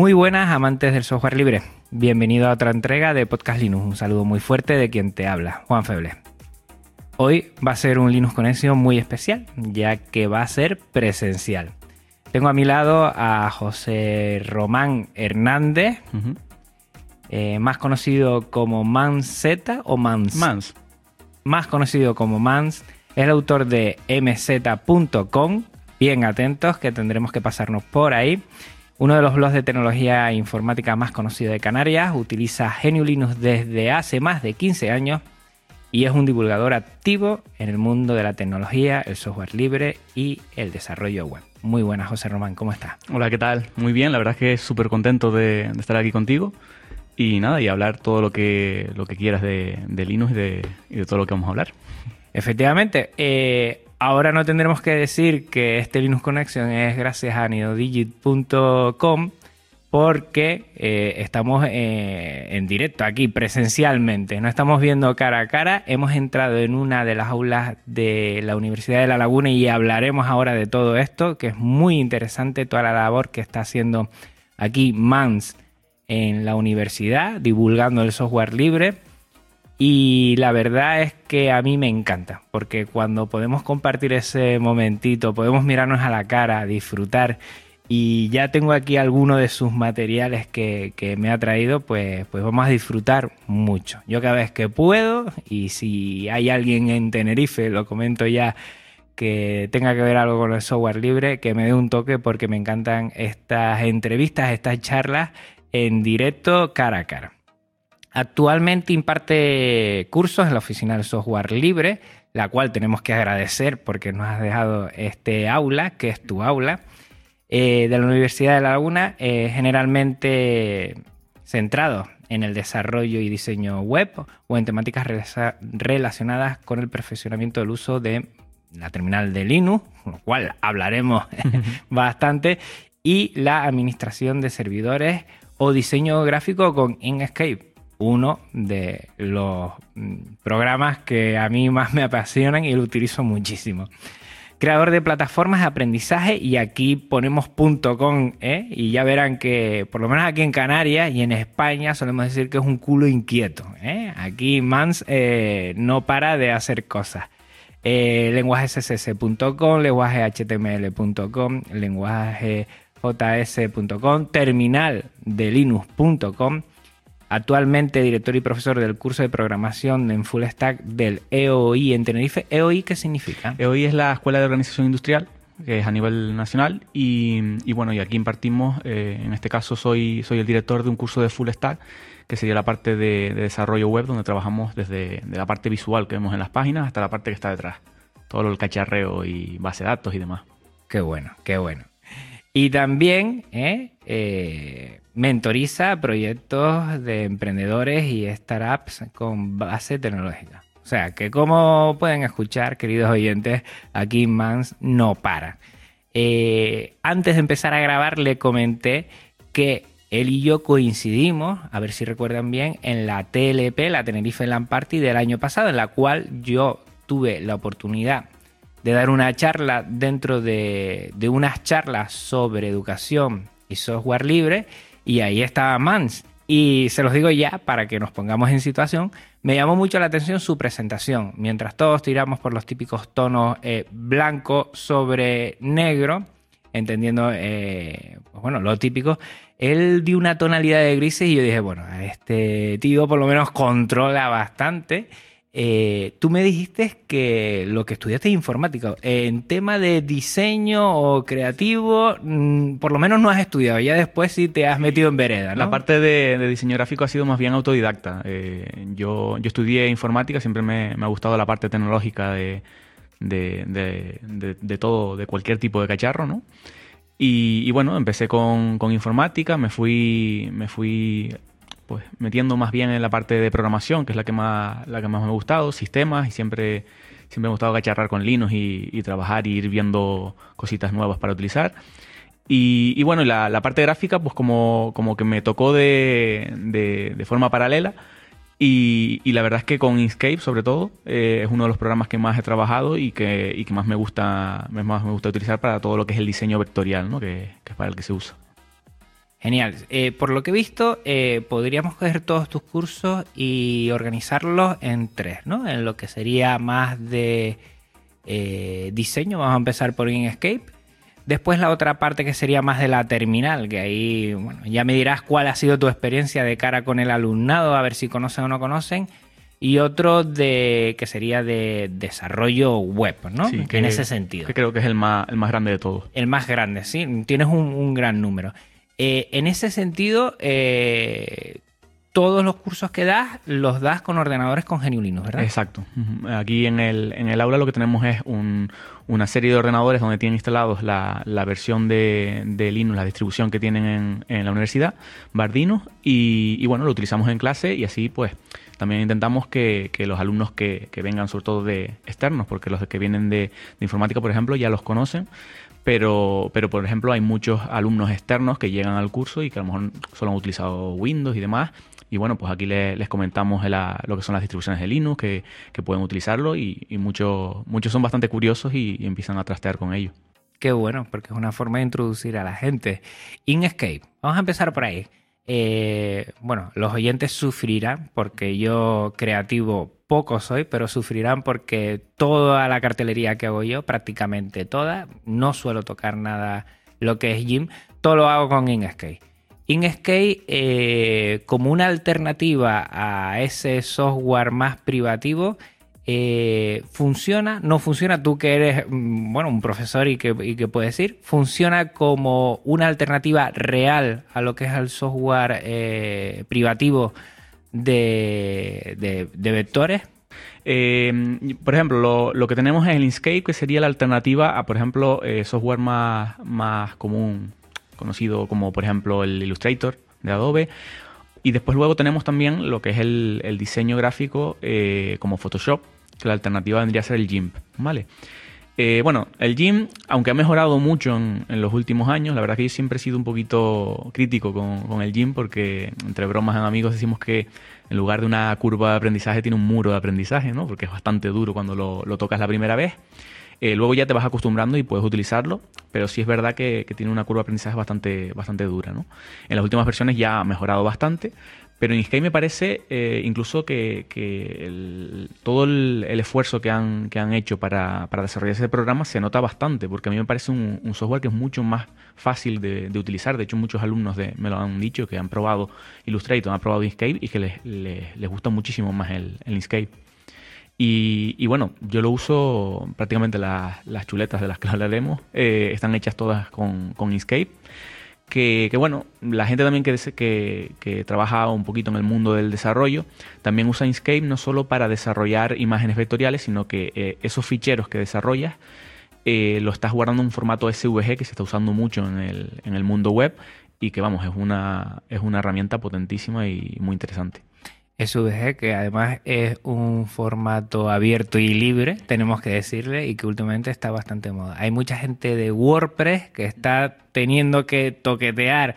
Muy buenas amantes del software libre. Bienvenido a otra entrega de Podcast Linux. Un saludo muy fuerte de quien te habla, Juan Feble. Hoy va a ser un Linux Conexión muy especial, ya que va a ser presencial. Tengo a mi lado a José Román Hernández, eh, más conocido como Manzeta o Mans. Mans. Más conocido como Mans. Es el autor de mz.com. Bien atentos que tendremos que pasarnos por ahí. Uno de los blogs de tecnología informática más conocido de Canarias, utiliza GNU Linux desde hace más de 15 años y es un divulgador activo en el mundo de la tecnología, el software libre y el desarrollo web. Muy buenas, José Román, ¿cómo estás? Hola, ¿qué tal? Muy bien, la verdad es que súper contento de, de estar aquí contigo y nada, y hablar todo lo que, lo que quieras de, de Linux y de, y de todo lo que vamos a hablar. Efectivamente, eh, ahora no tendremos que decir que este Linux Connection es gracias a nidodigit.com porque eh, estamos eh, en directo aquí presencialmente, no estamos viendo cara a cara, hemos entrado en una de las aulas de la Universidad de La Laguna y hablaremos ahora de todo esto, que es muy interesante toda la labor que está haciendo aquí Mans en la universidad, divulgando el software libre. Y la verdad es que a mí me encanta, porque cuando podemos compartir ese momentito, podemos mirarnos a la cara, disfrutar, y ya tengo aquí alguno de sus materiales que, que me ha traído, pues, pues vamos a disfrutar mucho. Yo cada vez que puedo, y si hay alguien en Tenerife, lo comento ya, que tenga que ver algo con el software libre, que me dé un toque porque me encantan estas entrevistas, estas charlas en directo cara a cara. Actualmente imparte cursos en la Oficina del Software Libre, la cual tenemos que agradecer porque nos has dejado este aula, que es tu aula, eh, de la Universidad de La Laguna, eh, generalmente centrado en el desarrollo y diseño web o en temáticas rela- relacionadas con el perfeccionamiento del uso de la terminal de Linux, con lo cual hablaremos bastante, y la administración de servidores o diseño gráfico con Inkscape, uno de los mm, programas que a mí más me apasionan y lo utilizo muchísimo. Creador de plataformas de aprendizaje y aquí ponemos .com ¿eh? y ya verán que por lo menos aquí en Canarias y en España solemos decir que es un culo inquieto. ¿eh? Aquí Mans eh, no para de hacer cosas. Lenguaje css.com, lenguaje html.com, lenguaje js.com, terminal de linux.com, actualmente director y profesor del curso de programación en Full Stack del EOI en Tenerife. ¿EOI qué significa? Hoy es la Escuela de Organización Industrial, que es a nivel nacional, y, y bueno, y aquí impartimos, eh, en este caso soy, soy el director de un curso de Full Stack, que sería la parte de, de desarrollo web, donde trabajamos desde de la parte visual que vemos en las páginas hasta la parte que está detrás. Todo el cacharreo y base de datos y demás. Qué bueno, qué bueno. Y también ¿eh? Eh, mentoriza proyectos de emprendedores y startups con base tecnológica. O sea, que como pueden escuchar, queridos oyentes, aquí Mans no para. Eh, antes de empezar a grabar le comenté que él y yo coincidimos, a ver si recuerdan bien, en la TLP, la Tenerife Land Party del año pasado, en la cual yo tuve la oportunidad de dar una charla dentro de, de unas charlas sobre educación y software libre y ahí estaba Mans. Y se los digo ya para que nos pongamos en situación. Me llamó mucho la atención su presentación. Mientras todos tiramos por los típicos tonos eh, blanco sobre negro, entendiendo, eh, pues bueno, lo típico. Él dio una tonalidad de grises y yo dije, bueno, este tío por lo menos controla bastante. Eh, tú me dijiste que lo que estudiaste es informática. En tema de diseño o creativo, mm, por lo menos no has estudiado. Ya después sí te has metido en vereda, ¿no? La parte de, diseño gráfico ha sido más bien autodidacta. Eh, yo, yo estudié informática, siempre me, ha gustado la parte tecnológica de, de, todo, de cualquier tipo de cacharro, ¿no? Y, bueno, empecé con, con, informática, me fui, me fui pues metiendo más bien en la parte de programación, que es la que más, la que más me ha gustado, sistemas, y siempre, siempre me ha gustado cacharrar con Linux y, trabajar y ir viendo cositas nuevas para utilizar. Y, bueno, la, la, parte gráfica, pues como, como que me tocó de, de, forma paralela. Y, y, la verdad es que con Inkscape, sobre todo, eh, es uno de los programas que más he trabajado y que, y que más, me gusta, más me gusta utilizar para todo lo que es el diseño vectorial, ¿no? que, que es para el que se usa. Genial. Eh, por lo que he visto, eh, podríamos coger todos tus cursos y organizarlos en tres, ¿no? En lo que sería más de eh, diseño, vamos a empezar por Inkscape. Después la otra parte que sería más de la terminal, que ahí, bueno, ya me dirás cuál ha sido tu experiencia de cara con el alumnado, a ver si conocen o no conocen. Y otro de que sería de desarrollo web, ¿no? Sí, en ese sentido. Que creo que es el más, el más grande de todos. El más grande, sí. Tienes un gran número. Eh, en ese sentido, eh, todos los cursos que das los das con ordenadores con GNU ¿verdad? Exacto. Aquí en el, en el aula lo que tenemos es una serie de ordenadores donde tienen instalados la, versión de, Linux, la distribución que tienen en, la universidad, Bardino, y, bueno, lo utilizamos en clase y así pues también intentamos que, los alumnos que, vengan sobre todo de externos, porque los que vienen de, de informática, por ejemplo, ya los conocen, pero, pero por ejemplo hay muchos alumnos externos que llegan al curso y que a lo mejor solo han utilizado Windows y demás. Y bueno, pues aquí les, comentamos lo que son las distribuciones de Linux, que, pueden utilizarlo y, muchos, muchos son bastante curiosos y, empiezan a trastear con ello. Qué bueno, porque es una forma de introducir a la gente. Inkscape, vamos a empezar por ahí. Eh, bueno, los oyentes sufrirán porque yo creativo poco soy, pero sufrirán porque toda la cartelería que hago yo, prácticamente toda, no suelo tocar nada lo que es Jim, todo lo hago con Inkscape. Inkscape eh, como una alternativa a ese software más privativo, eh, funciona, no funciona, tú que eres mm, bueno, un profesor y que, y que, puedes ir, funciona como una alternativa real a lo que es el software eh, privativo de, vectores? Eh, por ejemplo, lo, que tenemos es el Inkscape, que sería la alternativa a, por ejemplo, eh, software más, más común, conocido como, por ejemplo, el Illustrator de Adobe. Y después luego tenemos también lo que es el, diseño gráfico eh, como Photoshop, que la alternativa vendría a ser el GIMP, ¿vale? Eh, bueno, el gym, aunque ha mejorado mucho en, los últimos años, la verdad que yo siempre he sido un poquito crítico con, el gym porque entre bromas en amigos decimos que en lugar de una curva de aprendizaje tiene un muro de aprendizaje, ¿no? Porque es bastante duro cuando lo, tocas la primera vez. Eh, luego ya te vas acostumbrando y puedes utilizarlo, pero sí es verdad que, que, tiene una curva de aprendizaje bastante, bastante dura. ¿no? En las últimas versiones ya ha mejorado bastante, pero en Inkscape me parece eh, incluso que, todo el, esfuerzo que han, que han hecho para, desarrollar ese programa se nota bastante, porque a mí me parece un, software que es mucho más fácil de, utilizar. De hecho, muchos alumnos de, me lo han dicho que han probado Illustrator, han probado Inkscape y que les, les, gusta muchísimo más el, Inkscape. Y, bueno, yo lo uso prácticamente las, chuletas de las que hablaremos, eh, están hechas todas con, con Inkscape que, bueno, la gente también que, que, que, trabaja un poquito en el mundo del desarrollo, también usa Inkscape no solo para desarrollar imágenes vectoriales, sino que eh, esos ficheros que desarrollas eh, lo estás guardando en un formato SVG que se está usando mucho en el, en el mundo web y que vamos, es una, es una herramienta potentísima y muy interesante. SVG, que además es un formato abierto y libre, tenemos que decirle, y que últimamente está bastante moda. Hay mucha gente de WordPress que está teniendo que toquetear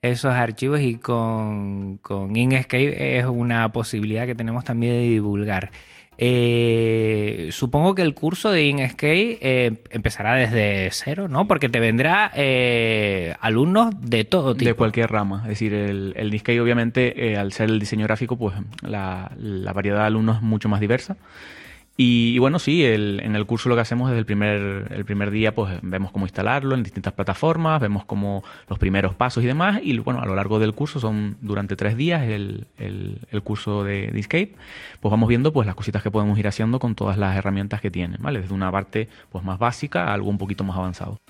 esos archivos y con, con Inkscape es una posibilidad que tenemos también de divulgar. Eh, supongo que el curso de Inkscape eh, empezará desde cero, ¿no? Porque te vendrá eh, alumnos de todo tipo. De cualquier rama. Es decir, el, el Inkscape, obviamente, al ser el diseño gráfico, pues la, variedad de alumnos es mucho más diversa. Y, bueno, sí, en el curso lo que hacemos desde el primer, el primer día, pues vemos cómo instalarlo en distintas plataformas, vemos cómo los primeros pasos y demás. Y bueno, a lo largo del curso, son durante tres días el, el, curso de, de, Escape, pues vamos viendo pues las cositas que podemos ir haciendo con todas las herramientas que tiene, ¿vale? Desde una parte pues más básica a algo un poquito más avanzado.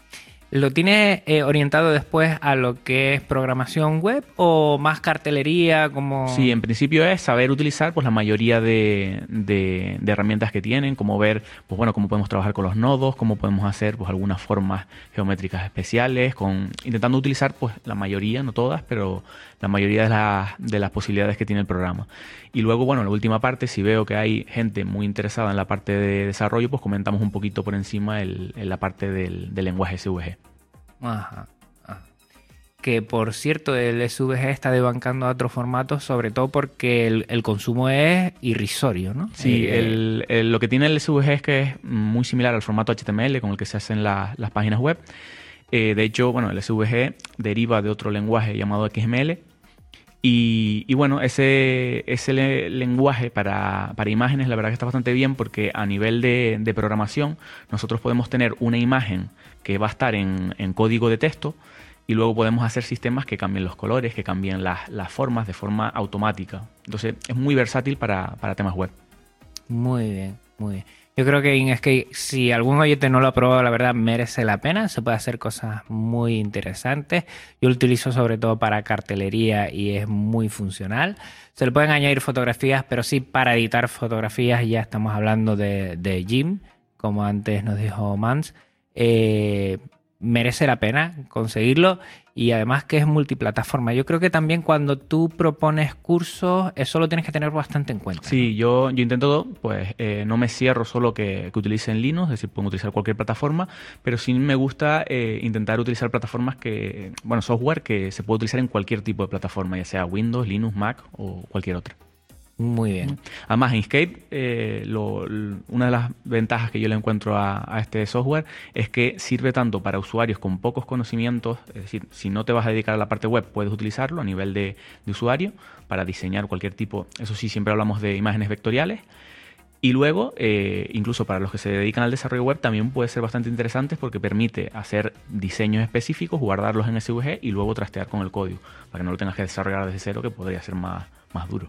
¿Lo tiene eh, orientado después a lo que es programación web o más cartelería? Como... Sí, en principio es saber utilizar pues, la mayoría de, de, herramientas que tienen, como ver pues, bueno, cómo podemos trabajar con los nodos, cómo podemos hacer pues, algunas formas geométricas especiales, intentando utilizar pues, la mayoría, no todas, pero la mayoría de, las, de las posibilidades que tiene el programa. Y luego, bueno, en la última parte, si veo que hay gente muy interesada en la parte de desarrollo, pues comentamos un poquito por encima el, en la parte del, del lenguaje SVG. Ajá, Que por cierto, el SVG está debancando a otros formatos, sobre todo porque el, consumo es irrisorio, ¿no? Sí, eh, lo que tiene el SVG es que es muy similar al formato HTML con el que se hacen las páginas web. Eh, de hecho, bueno, el SVG deriva de otro lenguaje llamado XML, y, bueno, ese, ese lenguaje para, imágenes la verdad que está bastante bien porque a nivel de, programación nosotros podemos tener una imagen que va a estar en, código de texto y luego podemos hacer sistemas que cambien los colores, que cambien las, formas de forma automática. Entonces es muy versátil para, para temas web. Muy bien, muy bien. Yo creo que Inkscape, si algún oyente no lo ha probado, la verdad merece la pena. Se puede hacer cosas muy interesantes. Yo lo utilizo sobre todo para cartelería y es muy funcional. Se le pueden añadir fotografías, pero sí para editar fotografías ya estamos hablando de, de Jim, como antes nos dijo Mans. Eh, merece la pena conseguirlo y además que es multiplataforma. Yo creo que también cuando tú propones cursos, eso lo tienes que tener bastante en cuenta. Sí, yo, yo intento, pues eh, no me cierro solo que, que, utilicen Linux, es decir, puedo utilizar cualquier plataforma, pero sí me gusta eh, intentar utilizar plataformas que, bueno, software que se puede utilizar en cualquier tipo de plataforma, ya sea Windows, Linux, Mac o cualquier otra. Muy bien. Además, Inkscape, eh, una de las ventajas que yo le encuentro a, este software es que sirve tanto para usuarios con pocos conocimientos, es decir, si no te vas a dedicar a la parte web, puedes utilizarlo a nivel de, usuario para diseñar cualquier tipo, eso sí, siempre hablamos de imágenes vectoriales. Y luego, eh, incluso para los que se dedican al desarrollo web, también puede ser bastante interesante porque permite hacer diseños específicos, guardarlos en SVG y luego trastear con el código, para que no lo tengas que desarrollar desde cero, que podría ser más, más duro.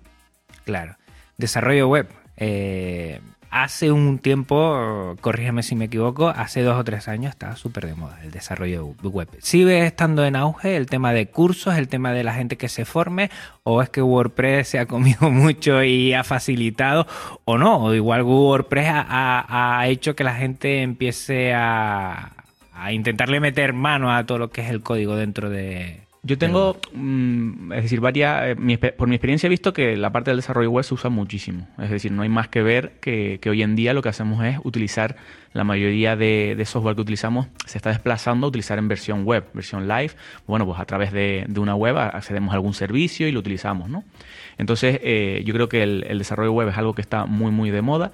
Claro. Desarrollo web. Eh, hace un tiempo, corrígeme si me equivoco, hace dos o tres años estaba súper de moda el desarrollo web. ¿Sigue estando en auge el tema de cursos, el tema de la gente que se forme? ¿O es que WordPress se ha comido mucho y ha facilitado? ¿O no? O igual WordPress ha, hecho que la gente empiece a, a intentarle meter mano a todo lo que es el código dentro de, yo tengo, mm, es decir, varias, eh, por mi experiencia he visto que la parte del desarrollo web se usa muchísimo. Es decir, no hay más que ver que, hoy en día lo que hacemos es utilizar la mayoría de, software que utilizamos se está desplazando a utilizar en versión web, versión live. Bueno, pues a través de, una web accedemos a algún servicio y lo utilizamos, ¿no? Entonces, eh, yo creo que el, el desarrollo web es algo que está muy, muy de moda.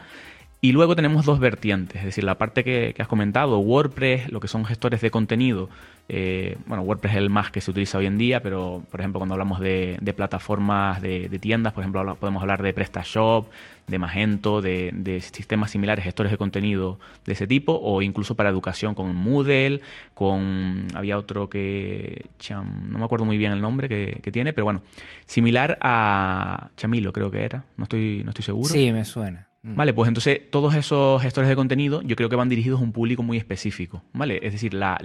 Y luego tenemos dos vertientes, es decir, la parte que, has comentado, WordPress, lo que son gestores de contenido. Eh, bueno, WordPress es el más que se utiliza hoy en día, pero por ejemplo cuando hablamos de, plataformas de, tiendas, por ejemplo podemos hablar de PrestaShop, de Magento, de, sistemas similares, gestores de contenido de ese tipo, o incluso para educación con Moodle, con... había otro que... no me acuerdo muy bien el nombre que, que tiene, pero bueno, similar a Chamilo creo que era, no estoy, no estoy seguro. Sí, me suena. Mm. Vale, pues entonces todos esos gestores de contenido yo creo que van dirigidos a un público muy específico, ¿vale? Es decir, la,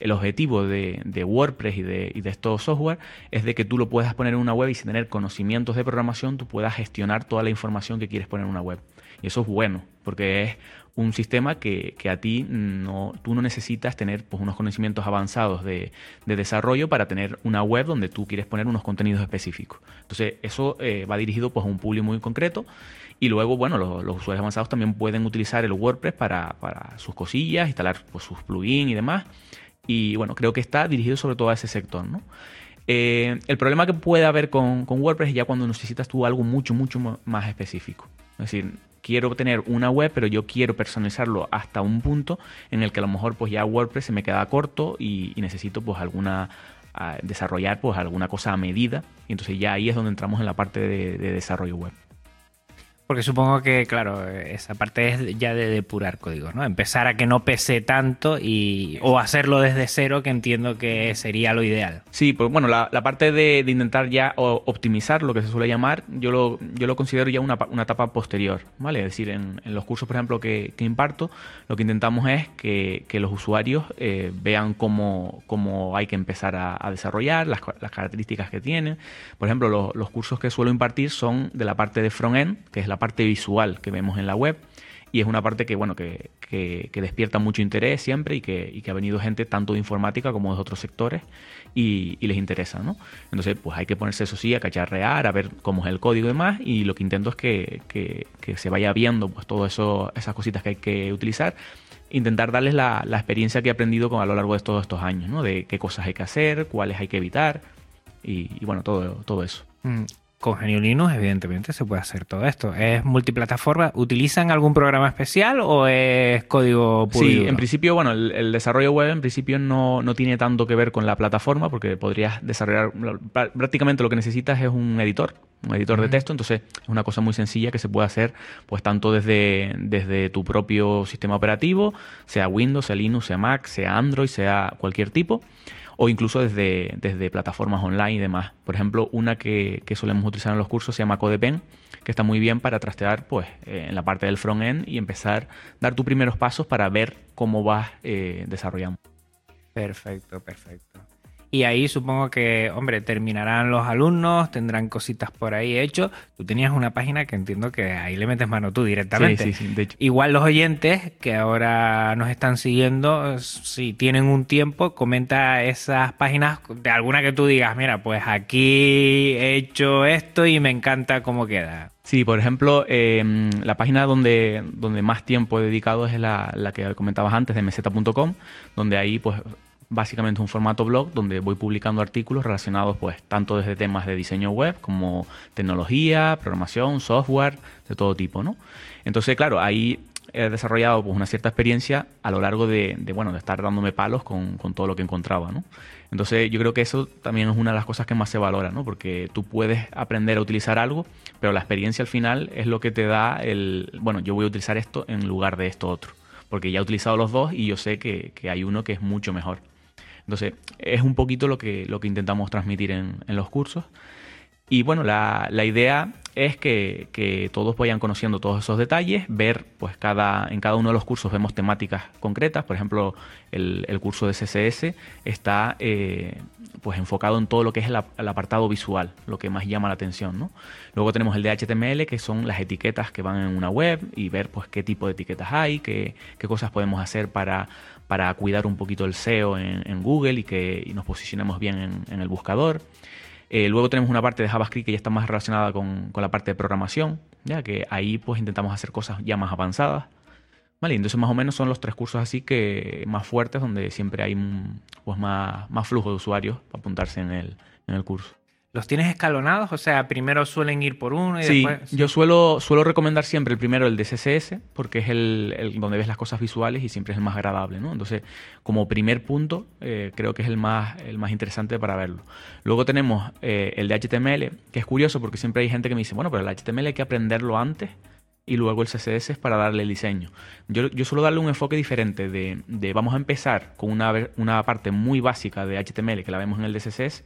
el objetivo de, WordPress y de, y de, estos software es de que tú lo puedas poner en una web y sin tener conocimientos de programación tú puedas gestionar toda la información que quieres poner en una web. Y eso es bueno, porque es un sistema que, a ti no, tú no necesitas tener pues, unos conocimientos avanzados de, desarrollo para tener una web donde tú quieres poner unos contenidos específicos. Entonces, eso eh, va dirigido pues, a un público muy concreto y luego, bueno, los, usuarios avanzados también pueden utilizar el WordPress para, sus cosillas, instalar pues, sus plugins y demás. Y bueno, creo que está dirigido sobre todo a ese sector, ¿no? Eh, el problema que puede haber con, con, WordPress es ya cuando necesitas tú algo mucho, mucho más específico. Es decir, quiero tener una web, pero yo quiero personalizarlo hasta un punto en el que a lo mejor pues ya WordPress se me queda corto y, necesito pues alguna desarrollar pues alguna cosa a medida y entonces ya ahí es donde entramos en la parte de desarrollo web. Porque supongo que, claro, esa parte es ya de depurar códigos, ¿no? Empezar a que no pese tanto y o hacerlo desde cero, que entiendo que sería lo ideal. Sí, pues bueno, la, parte de, intentar ya optimizar, lo que se suele llamar, yo lo, yo lo considero ya una, etapa posterior, ¿vale? Es decir, en, los cursos, por ejemplo, que, imparto, lo que intentamos es que, los usuarios eh, vean cómo, cómo, hay que empezar a, desarrollar, las, características que tienen. Por ejemplo, los, los cursos que suelo impartir son de la parte de front-end, que es la parte visual que vemos en la web y es una parte que bueno que, despierta mucho interés siempre y que, ha venido gente tanto de informática como de otros sectores y, les interesa ¿no? entonces pues hay que ponerse eso sí a cacharrear a ver cómo es el código y demás y lo que intento es que, se vaya viendo pues todo eso esas cositas que hay que utilizar intentar darles la, experiencia que he aprendido con, a lo largo de todos estos años ¿no? de qué cosas hay que hacer cuáles hay que evitar y, bueno todo, todo eso mm con GNU Linux, evidentemente, se puede hacer todo esto. ¿Es multiplataforma? ¿Utilizan algún programa especial o es código puro? Sí, en principio, bueno, el, desarrollo web en principio no, tiene tanto que ver con la plataforma porque podrías desarrollar, prácticamente lo que necesitas es un editor, un editor de texto, entonces es una cosa muy sencilla que se puede hacer pues tanto desde, desde tu propio sistema operativo, sea Windows, sea Linux, sea Mac, sea Android, sea cualquier tipo o incluso desde, desde plataformas online y demás. Por ejemplo, una que, solemos utilizar en los cursos se llama CodePen, que está muy bien para trastear pues, eh, en la parte del front-end y empezar a dar tus primeros pasos para ver cómo vas eh, desarrollando. Perfecto, perfecto. Y ahí supongo que, hombre, terminarán los alumnos, tendrán cositas por ahí hecho. Tú tenías una página que entiendo que ahí le metes mano tú directamente. Sí, sí, sí, de hecho. Igual los oyentes que ahora nos están siguiendo, si tienen un tiempo, comenta esas páginas de alguna que tú digas, mira, pues aquí he hecho esto y me encanta cómo queda. Sí, por ejemplo, em, la página donde, donde más tiempo he dedicado es la, la que comentabas antes de meseta.com, donde ahí pues básicamente un formato blog donde voy publicando artículos relacionados pues tanto desde temas de diseño web como tecnología, programación, software, de todo tipo, ¿no? Entonces, claro, ahí he desarrollado pues, una cierta experiencia a lo largo de, bueno, de estar dándome palos con, todo lo que encontraba, ¿no? Entonces yo creo que eso también es una de las cosas que más se valora, ¿no? Porque tú puedes aprender a utilizar algo, pero la experiencia al final es lo que te da el, bueno, yo voy a utilizar esto en lugar de esto otro, porque ya he utilizado los dos y yo sé que hay uno que es mucho mejor. Entonces, es un poquito lo que, lo que intentamos transmitir en, en los cursos. Y bueno, la, la idea es que, que, todos vayan conociendo todos esos detalles, ver, pues cada, en cada uno de los cursos vemos temáticas concretas, por ejemplo, el, el curso de CSS está eh, pues enfocado en todo lo que es el, apartado visual, lo que más llama la atención, ¿no? Luego tenemos el de HTML, que son las etiquetas que van en una web y ver pues qué tipo de etiquetas hay, qué, qué cosas podemos hacer para para cuidar un poquito el SEO en, Google y que nos posicionemos bien en, el buscador. Eh, luego tenemos una parte de JavaScript que ya está más relacionada con, la parte de programación, ya que ahí pues intentamos hacer cosas ya más avanzadas. Vale, entonces más o menos son los tres cursos así que más fuertes donde siempre hay pues más, más flujo de usuarios para apuntarse en el, en el curso. ¿Los tienes escalonados? O sea, primero suelen ir por uno y sí, después... yo suelo, suelo recomendar siempre el primero, el de CSS, porque es el, donde ves las cosas visuales y siempre es el más agradable, ¿no? Entonces, como primer punto, eh, creo que es el más, el más interesante para verlo. Luego tenemos eh, el de HTML, que es curioso porque siempre hay gente que me dice, bueno, pero el HTML hay que aprenderlo antes y luego el CSS es para darle el diseño. Yo, yo suelo darle un enfoque diferente de, de vamos a empezar con una, una parte muy básica de HTML que la vemos en el de CSS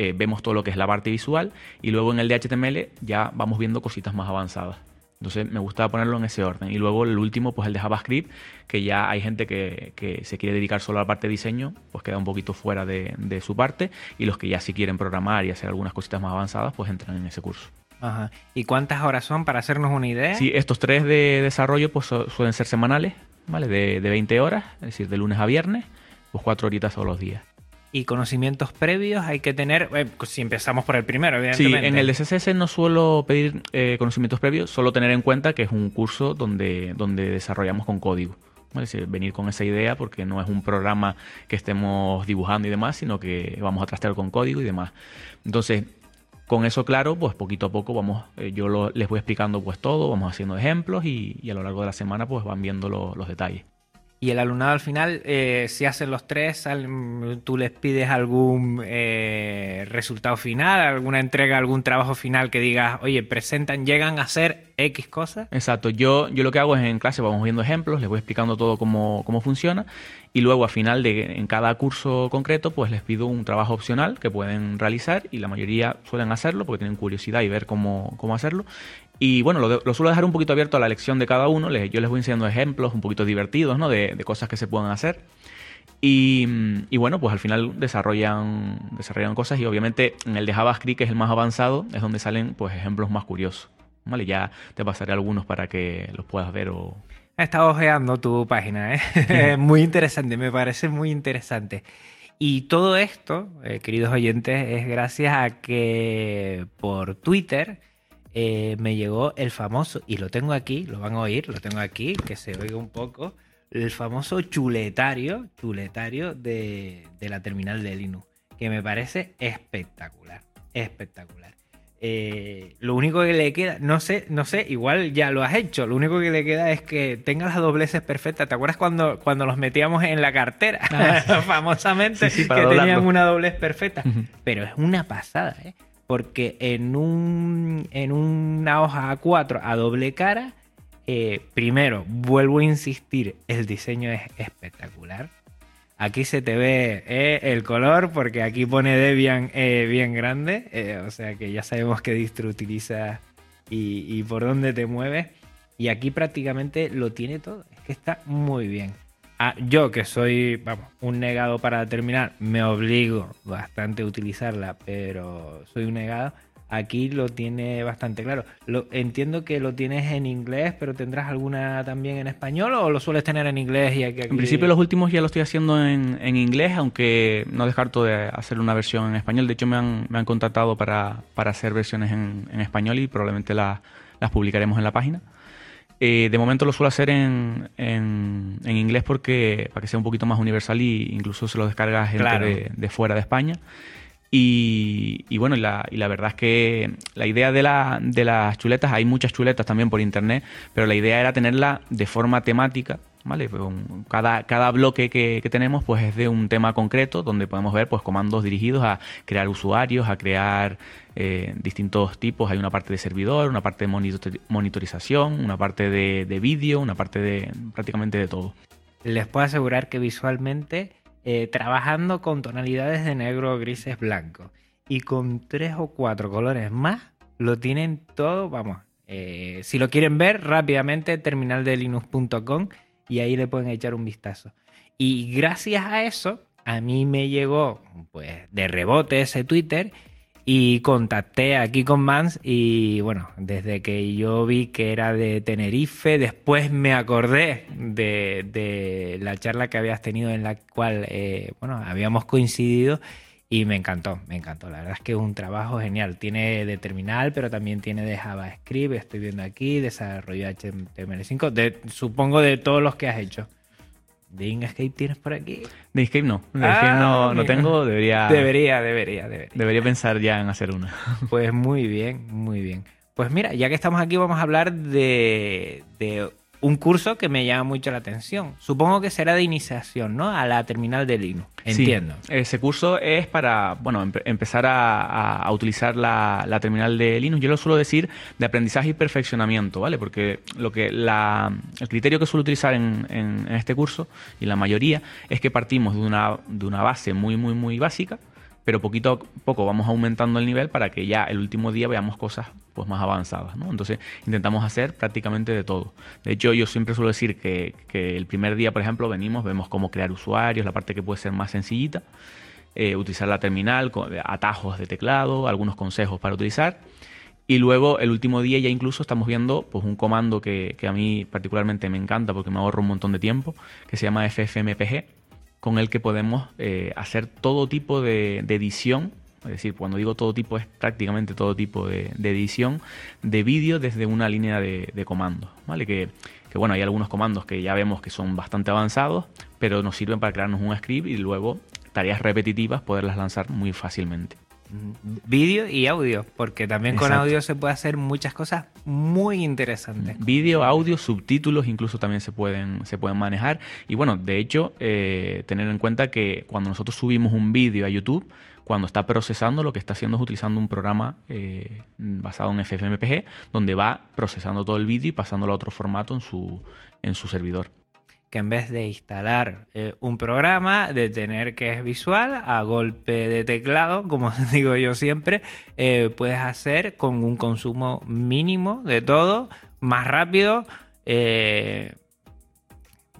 eh, vemos todo lo que es la parte visual y luego en el de HTML ya vamos viendo cositas más avanzadas. Entonces me gusta ponerlo en ese orden. Y luego el último, pues el de JavaScript, que ya hay gente que, se quiere dedicar solo a la parte de diseño, pues queda un poquito fuera de, su parte. Y los que ya sí quieren programar y hacer algunas cositas más avanzadas, pues entran en ese curso. Ajá. ¿Y cuántas horas son para hacernos una idea? Sí, estos tres de desarrollo pues suelen ser semanales, ¿vale? De, de 20 horas, es decir, de lunes a viernes, pues cuatro horitas todos los días y conocimientos previos hay que tener, eh, si empezamos por el primero, evidentemente. Sí, en el de no suelo pedir eh, conocimientos previos, solo tener en cuenta que es un curso donde, donde desarrollamos con código. Es decir, venir con esa idea porque no es un programa que estemos dibujando y demás, sino que vamos a trastear con código y demás. Entonces, con eso claro, pues poquito a poco vamos, eh, yo les voy explicando pues todo, vamos haciendo ejemplos y, a lo largo de la semana pues van viendo los detalles. Y el alumnado al final, eh, si hacen los tres, tú les pides algún eh, resultado final, alguna entrega, algún trabajo final que digas, oye, presentan, llegan a hacer X cosas. Exacto. Yo, yo lo que hago es en clase vamos viendo ejemplos, les voy explicando todo cómo, cómo funciona y luego al final de en cada curso concreto pues les pido un trabajo opcional que pueden realizar y la mayoría suelen hacerlo porque tienen curiosidad y ver cómo, cómo hacerlo. Y bueno, lo, lo, suelo dejar un poquito abierto a la elección de cada uno. Les, yo les voy enseñando ejemplos un poquito divertidos, ¿no? De, de cosas que se pueden hacer. Y, y, bueno, pues al final desarrollan, desarrollan cosas y obviamente en el de JavaScript, que es el más avanzado, es donde salen pues ejemplos más curiosos. ¿Vale? Ya te pasaré algunos para que los puedas ver o... He estado ojeando tu página, ¿eh? muy interesante, me parece muy interesante. Y todo esto, eh, queridos oyentes, es gracias a que por Twitter eh, me llegó el famoso, y lo tengo aquí, lo van a oír, lo tengo aquí, que se oiga un poco, el famoso chuletario, chuletario de, de la terminal de Linux, que me parece espectacular, espectacular. Eh, lo único que le queda, no sé, no sé, igual ya lo has hecho. Lo único que le queda es que tenga las dobleces perfectas. ¿Te acuerdas cuando, cuando los metíamos en la cartera? Ah, Famosamente, sí, sí, que doblarlo. tenían una doblez perfecta. Uh -huh. Pero es una pasada, ¿eh? Porque en, un, en una hoja A4 a doble cara, eh, primero, vuelvo a insistir, el diseño es espectacular. Aquí se te ve eh, el color porque aquí pone Debian eh, bien grande, o sea que ya sabemos qué distro utilizas y, y, por dónde te mueves. Y aquí prácticamente lo tiene todo, es que está muy bien. Ah, yo que soy vamos, un negado para terminar, me obligo bastante a utilizarla, pero soy un negado aquí lo tiene bastante claro. Entiendo que lo tienes en inglés, pero ¿tendrás alguna también en español o lo sueles tener en inglés? Y aquí, aquí... En principio los últimos ya lo estoy haciendo en, en, inglés, aunque no descarto de hacer una versión en español. De hecho me han, me han contactado para, para, hacer versiones en, en, español y probablemente la, las publicaremos en la página. Eh, de momento lo suelo hacer en, en, en, inglés porque para que sea un poquito más universal y incluso se lo descarga gente claro. de, de fuera de España. Y, y, bueno, y la, y la, verdad es que la idea de, la, de, las chuletas, hay muchas chuletas también por internet, pero la idea era tenerla de forma temática, ¿vale? Pues cada, cada bloque que, que, tenemos pues es de un tema concreto donde podemos ver pues comandos dirigidos a crear usuarios, a crear eh, distintos tipos. Hay una parte de servidor, una parte de monitor monitorización, una parte de, de vídeo, una parte de prácticamente de todo. Les puedo asegurar que visualmente eh, trabajando con tonalidades de negro, grises, blanco y con tres o cuatro colores más, lo tienen todo, vamos, eh, si lo quieren ver rápidamente, terminaldelinux.com y ahí le pueden echar un vistazo. Y gracias a eso, a mí me llegó pues de rebote ese Twitter y contacté aquí con Mans y bueno, desde que yo vi que era de Tenerife, después me acordé de, la charla que habías tenido en la cual, eh, bueno, habíamos coincidido y me encantó, me encantó. La verdad es que es un trabajo genial. Tiene de terminal, pero también tiene de JavaScript, estoy viendo aquí, desarrollo HTML5, de, supongo de todos los que has hecho. ¿De Inkscape tienes por aquí? De Inkscape no. De ah, no, no, tengo. Debería, debería, debería, debería. Debería pensar ya en hacer una. Pues muy bien, muy bien. Pues mira, ya que estamos aquí, vamos a hablar de, de un curso que me llama mucho la atención. Supongo que será de iniciación, ¿no? A la terminal de Linux. Entiendo. Sí, ese curso es para, bueno, em empezar a, a utilizar la, la, terminal de Linux. Yo lo suelo decir de aprendizaje y perfeccionamiento, ¿vale? Porque lo que la, el criterio que suelo utilizar en, en, en este curso, y la mayoría, es que partimos de una, de una base muy, muy, muy básica, pero poquito a poco vamos aumentando el nivel para que ya el último día veamos cosas pues más avanzadas, ¿no? Entonces intentamos hacer prácticamente de todo. De hecho, yo siempre suelo decir que, el primer día, por ejemplo, venimos, vemos cómo crear usuarios, la parte que puede ser más sencillita, eh, utilizar la terminal, atajos de teclado, algunos consejos para utilizar. Y luego el último día ya incluso estamos viendo pues, un comando que, que a mí particularmente me encanta porque me ahorra un montón de tiempo, que se llama FFmpg, con el que podemos eh, hacer todo tipo de, edición. Es decir, cuando digo todo tipo es prácticamente todo tipo de, de edición de vídeo desde una línea de, de comandos. ¿vale? Que, que, bueno, hay algunos comandos que ya vemos que son bastante avanzados, pero nos sirven para crearnos un script y luego tareas repetitivas poderlas lanzar muy fácilmente. Vídeo y audio, porque también Exacto. con audio se puede hacer muchas cosas muy interesantes. Vídeo, audio, subtítulos incluso también se pueden, se pueden manejar. Y bueno, de hecho, eh, tener en cuenta que cuando nosotros subimos un vídeo a YouTube, cuando está procesando lo que está haciendo es utilizando un programa eh, basado en FFmpeg donde va procesando todo el vídeo y pasándolo a otro formato en su, en su servidor que en vez de instalar eh, un programa, de tener que es visual, a golpe de teclado, como digo yo siempre, eh, puedes hacer con un consumo mínimo de todo, más rápido. Eh,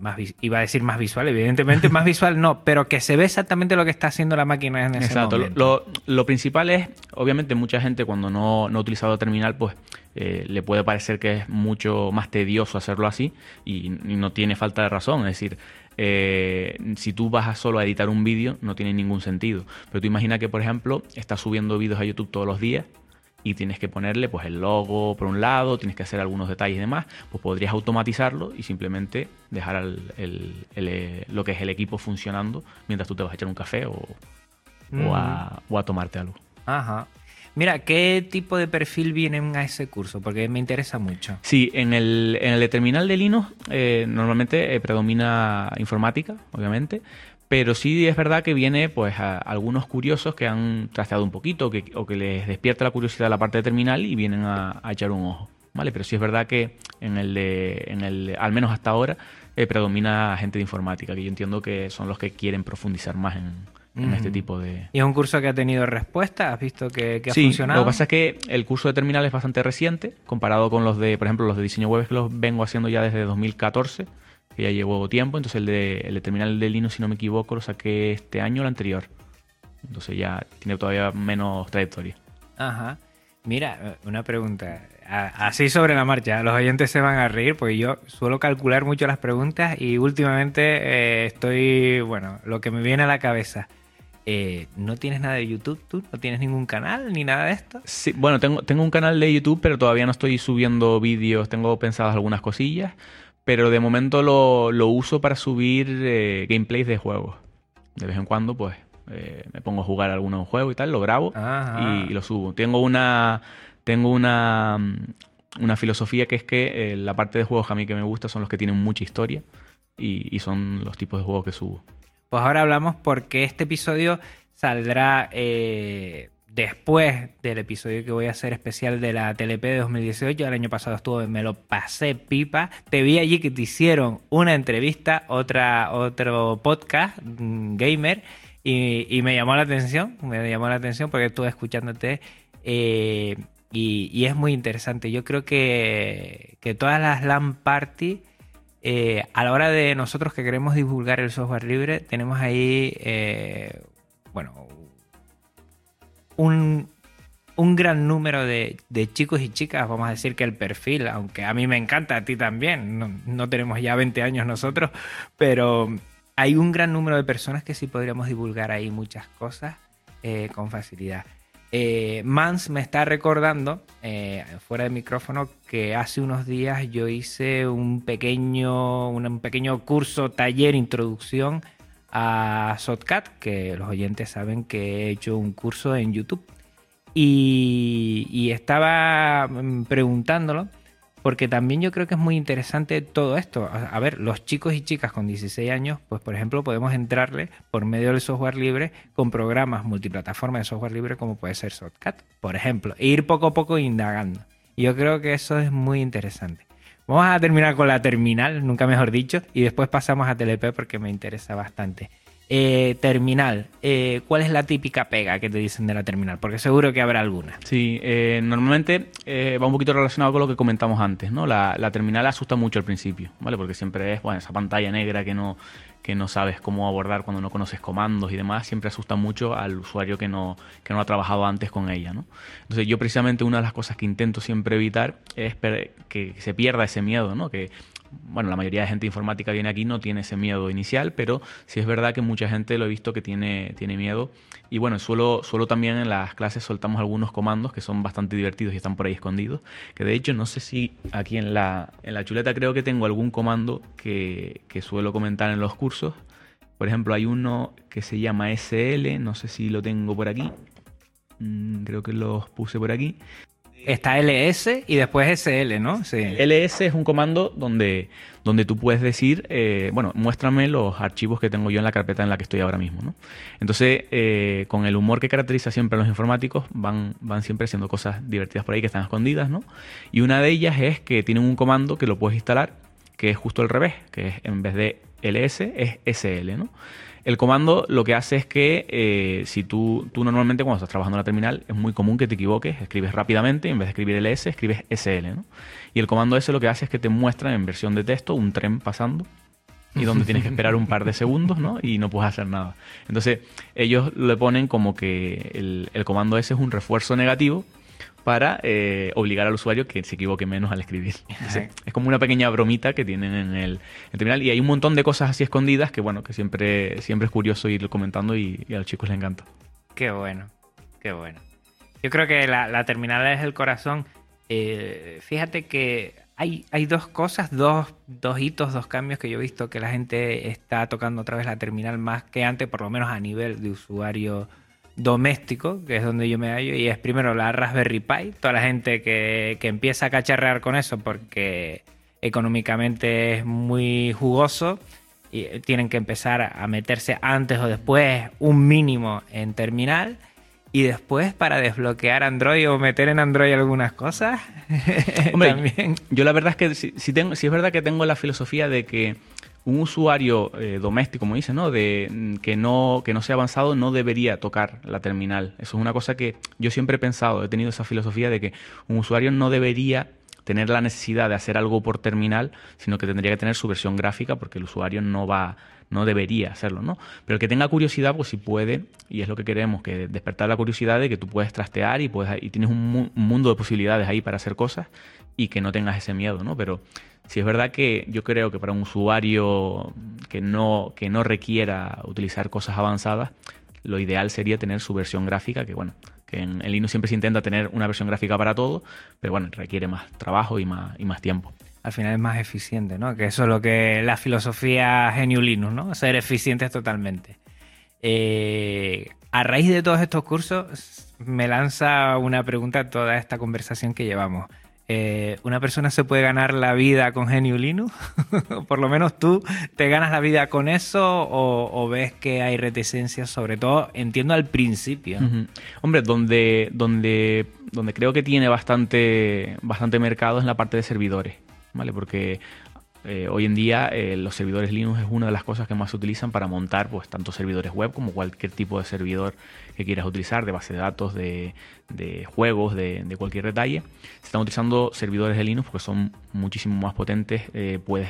más, iba a decir más visual, evidentemente más visual no, pero que se ve exactamente lo que está haciendo la máquina en ese Exacto. momento. Lo, lo, principal es, obviamente, mucha gente cuando no, no ha utilizado terminal, pues eh, le puede parecer que es mucho más tedioso hacerlo así y, y no tiene falta de razón. Es decir, eh, si tú vas a solo a editar un vídeo, no tiene ningún sentido. Pero tú imagina que, por ejemplo, estás subiendo vídeos a YouTube todos los días y tienes que ponerle pues el logo por un lado, tienes que hacer algunos detalles y demás, pues podrías automatizarlo y simplemente dejar el, el, el, lo que es el equipo funcionando mientras tú te vas a echar un café o, mm. o, a, o a tomarte algo. Ajá. Mira, ¿qué tipo de perfil vienen a ese curso? Porque me interesa mucho. Sí, en el, en el terminal de Linux eh, normalmente eh, predomina informática, obviamente, pero sí es verdad que viene pues a algunos curiosos que han trasteado un poquito que, o que les despierta la curiosidad la parte de terminal y vienen a, a, echar un ojo. ¿Vale? Pero sí es verdad que en el de, en el, al menos hasta ahora, eh, predomina gente de informática, que yo entiendo que son los que quieren profundizar más en, en este tipo de... ¿Y es un curso que ha tenido respuesta? ¿Has visto que, que ha sí, funcionado? Lo que pasa es que el curso de terminal es bastante reciente, comparado con los de, por ejemplo, los de diseño web que los vengo haciendo ya desde 2014, que ya llevo tiempo. Entonces el de, el de terminal de Linux, si no me equivoco, lo saqué este año o el anterior. Entonces ya tiene todavía menos trayectoria. Ajá. Mira, una pregunta. Así sobre la marcha, los oyentes se van a reír porque yo suelo calcular mucho las preguntas y últimamente eh, estoy, bueno, lo que me viene a la cabeza. Eh, ¿No tienes nada de YouTube tú? ¿No tienes ningún canal ni nada de esto? Sí, bueno, tengo, tengo un canal de YouTube, pero todavía no estoy subiendo vídeos. Tengo pensadas algunas cosillas, pero de momento lo, lo uso para subir eh, gameplays de juegos. De vez en cuando, pues, eh, me pongo a jugar algunos juegos y tal, lo grabo y, y, lo subo. Tengo una, tengo una, una filosofía que es que eh, la parte de juegos que a mí que me gusta son los que tienen mucha historia y, y son los tipos de juegos que subo. Pues ahora hablamos porque este episodio saldrá eh, después del episodio que voy a hacer especial de la TLP de 2018. El año pasado estuve, me lo pasé pipa. Te vi allí que te hicieron una entrevista, otra, otro podcast mm, gamer. Y, me llamó la atención, me llamó la atención porque estuve escuchándote eh, y, y, es muy interesante. Yo creo que, que todas las LAN party eh, a la hora de nosotros que queremos divulgar el software libre, tenemos ahí, eh, bueno, un, un gran número de, de, chicos y chicas, vamos a decir que el perfil, aunque a mí me encanta, a ti también, no, no tenemos ya 20 años nosotros, pero hay un gran número de personas que sí podríamos divulgar ahí muchas cosas eh, con facilidad. Eh, Mans me está recordando, eh, fuera de micrófono, que hace unos días yo hice un pequeño, un pequeño curso, taller, introducción a Shotcut, que los oyentes saben que he hecho un curso en YouTube. Y, estaba mm, preguntándolo porque también yo creo que es muy interesante todo esto. A ver, los chicos y chicas con 16 años, pues por ejemplo, podemos entrarle por medio del software libre con programas multiplataforma de software libre como puede ser Shotcut, por ejemplo, e ir poco a poco indagando. Yo creo que eso es muy interesante. Vamos a terminar con la terminal, nunca mejor dicho, y después pasamos a TLP porque me interesa bastante. Eh, terminal, eh, ¿cuál es la típica pega que te dicen de la terminal? Porque seguro que habrá alguna. Sí, eh, normalmente eh, va un poquito relacionado con lo que comentamos antes, ¿no? La, la, terminal asusta mucho al principio, ¿vale? Porque siempre es, bueno, esa pantalla negra que no, que no sabes cómo abordar cuando no conoces comandos y demás, siempre asusta mucho al usuario que no, que no ha trabajado antes con ella, ¿no? Entonces yo precisamente una de las cosas que intento siempre evitar es que se pierda ese miedo, ¿no? Que bueno, la mayoría de gente informática viene aquí no tiene ese miedo inicial, pero sí es verdad que mucha gente lo he visto que tiene, tiene miedo. Y bueno, suelo, suelo también en las clases soltamos algunos comandos que son bastante divertidos y están por ahí escondidos. Que de hecho, no sé si aquí en la, en la chuleta creo que tengo algún comando que, que suelo comentar en los cursos. Por ejemplo, hay uno que se llama SL, no sé si lo tengo por aquí. Mm, creo que los puse por aquí Está ls y después sl, ¿no? Sí. ls es un comando donde, donde tú puedes decir, eh, bueno, muéstrame los archivos que tengo yo en la carpeta en la que estoy ahora mismo, ¿no? Entonces, eh, con el humor que caracteriza siempre a los informáticos, van, van siempre haciendo cosas divertidas por ahí que están escondidas, ¿no? Y una de ellas es que tienen un comando que lo puedes instalar, que es justo al revés, que es en vez de ls es sl, ¿no? El comando lo que hace es que eh, si tú, tú normalmente cuando estás trabajando en la terminal es muy común que te equivoques, escribes rápidamente y en vez de escribir ls escribes sl. ¿no? Y el comando ese lo que hace es que te muestra en versión de texto un tren pasando y donde tienes que esperar un par de segundos ¿no? y no puedes hacer nada. Entonces ellos le ponen como que el, el comando ese es un refuerzo negativo para eh, obligar al usuario que se equivoque menos al escribir. es como una pequeña bromita que tienen en el, terminal y hay un montón de cosas así escondidas que bueno, que siempre, siempre es curioso ir comentando y, a los chicos les encanta. Qué bueno, qué bueno. Yo creo que la, terminal es el corazón. Eh, fíjate que hay, hay dos cosas, dos, dos hitos, dos cambios que yo he visto que la gente está tocando otra vez la terminal más que antes, por lo menos a nivel de usuario doméstico, que es donde yo me hallo, y es primero la Raspberry Pi, toda la gente que, empieza a cacharrear con eso porque económicamente es muy jugoso y tienen que empezar a meterse antes o después un mínimo en terminal y después para desbloquear Android o meter en Android algunas cosas. Hombre, yo la verdad es que si, tengo, si es verdad que tengo la filosofía de que un usuario eh, doméstico, como dice, ¿no? De mm, que no que no sea avanzado no debería tocar la terminal. Eso es una cosa que yo siempre he pensado, he tenido esa filosofía de que un usuario no debería tener la necesidad de hacer algo por terminal, sino que tendría que tener su versión gráfica porque el usuario no va no debería hacerlo, ¿no? Pero el que tenga curiosidad, pues si puede, y es lo que queremos, que despertar la curiosidad de que tú puedes trastear y puedes y tienes un, un mundo de posibilidades ahí para hacer cosas y que no tengas ese miedo, ¿no? Pero si es verdad que yo creo que para un usuario que no, que no requiera utilizar cosas avanzadas, lo ideal sería tener su versión gráfica, que bueno, que en, Linux siempre se intenta tener una versión gráfica para todo, pero bueno, requiere más trabajo y más, y más tiempo. Al final es más eficiente, ¿no? Que eso es lo que la filosofía genio Linux, ¿no? Ser eficientes totalmente. Eh, a raíz de todos estos cursos, me lanza una pregunta toda esta conversación que llevamos. Eh, ¿una persona se puede ganar la vida con Genio Linux? Por lo menos tú te ganas la vida con eso o, ves que hay reticencias, sobre todo entiendo al principio. Hombre, donde, donde, donde creo que tiene bastante, bastante mercado es en la parte de servidores, ¿vale? Porque eh, hoy en día eh, los servidores Linux es una de las cosas que más se utilizan para montar pues tanto servidores web como cualquier tipo de servidor que quieras utilizar, de base de datos, de, juegos, de, cualquier detalle. Se están utilizando servidores de Linux porque son muchísimo más potentes, eh, puedes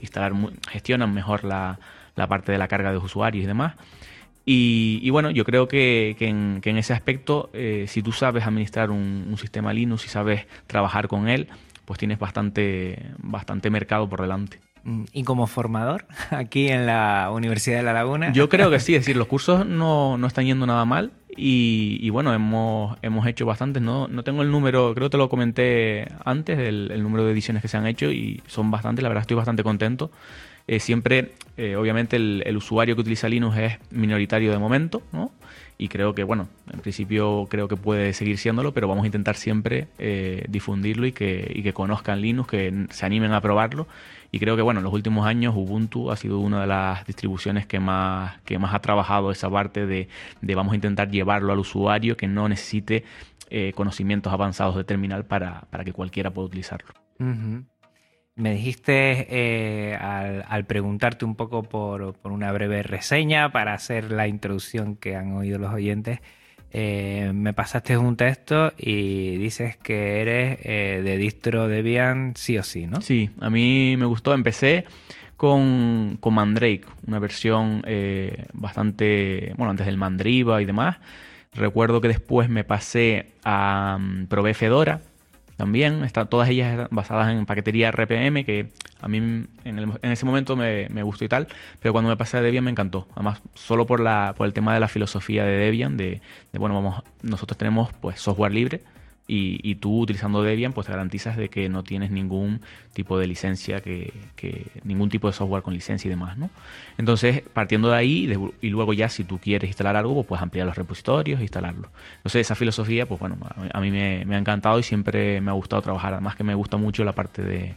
instalar, gestionan mejor la, parte de la carga de los usuarios y demás. Y, bueno, yo creo que, en, ese aspecto, si tú sabes administrar un, un sistema Linux y sabes trabajar con él, pues tienes bastante, bastante mercado por delante. Mm, ¿Y como formador aquí en la Universidad de La Laguna? Yo creo que sí, es decir, los cursos no, no están yendo nada mal y, bueno, hemos, hemos hecho bastantes, no, no tengo el número, creo que te lo comenté antes, el, número de ediciones que se han hecho y son bastantes, la verdad estoy bastante contento. Eh, siempre, eh, obviamente, el, el, usuario que utiliza Linux es minoritario de momento, ¿no? Y creo que, bueno, en principio creo que puede seguir siéndolo, pero vamos a intentar siempre eh, difundirlo y que, y que conozcan Linux, que se animen a probarlo. Y creo que, bueno, en los últimos años Ubuntu ha sido una de las distribuciones que más, que más ha trabajado esa parte de, de vamos a intentar llevarlo al usuario que no necesite eh, conocimientos avanzados de terminal para, para que cualquiera pueda utilizarlo. Me dijiste eh, al, preguntarte un poco por, una breve reseña para hacer la introducción que han oído los oyentes, eh, me pasaste un texto y dices que eres eh, de distro Debian sí o sí, ¿no? Sí, a mí me gustó. Empecé con, con Mandrake, una versión bastante, bueno, antes del Mandriva y demás. Recuerdo que después me pasé a um, Fedora también. Están todas ellas basadas en paquetería RPM, que a mí en, ese momento me, gustó y tal, pero cuando me pasé a Debian me encantó. Además, solo por, la, por el tema de la filosofía de Debian, de, bueno, vamos, nosotros tenemos pues software libre Y, tú utilizando Debian, pues te garantizas de que no tienes ningún tipo de licencia, que, ningún tipo de software con licencia y demás, ¿no? Entonces, partiendo de ahí, y luego ya si tú quieres instalar algo, pues puedes ampliar los repositorios e instalarlo. Entonces, esa filosofía, pues bueno, a mí me, ha encantado y siempre me ha gustado trabajar. Además que me gusta mucho la parte de,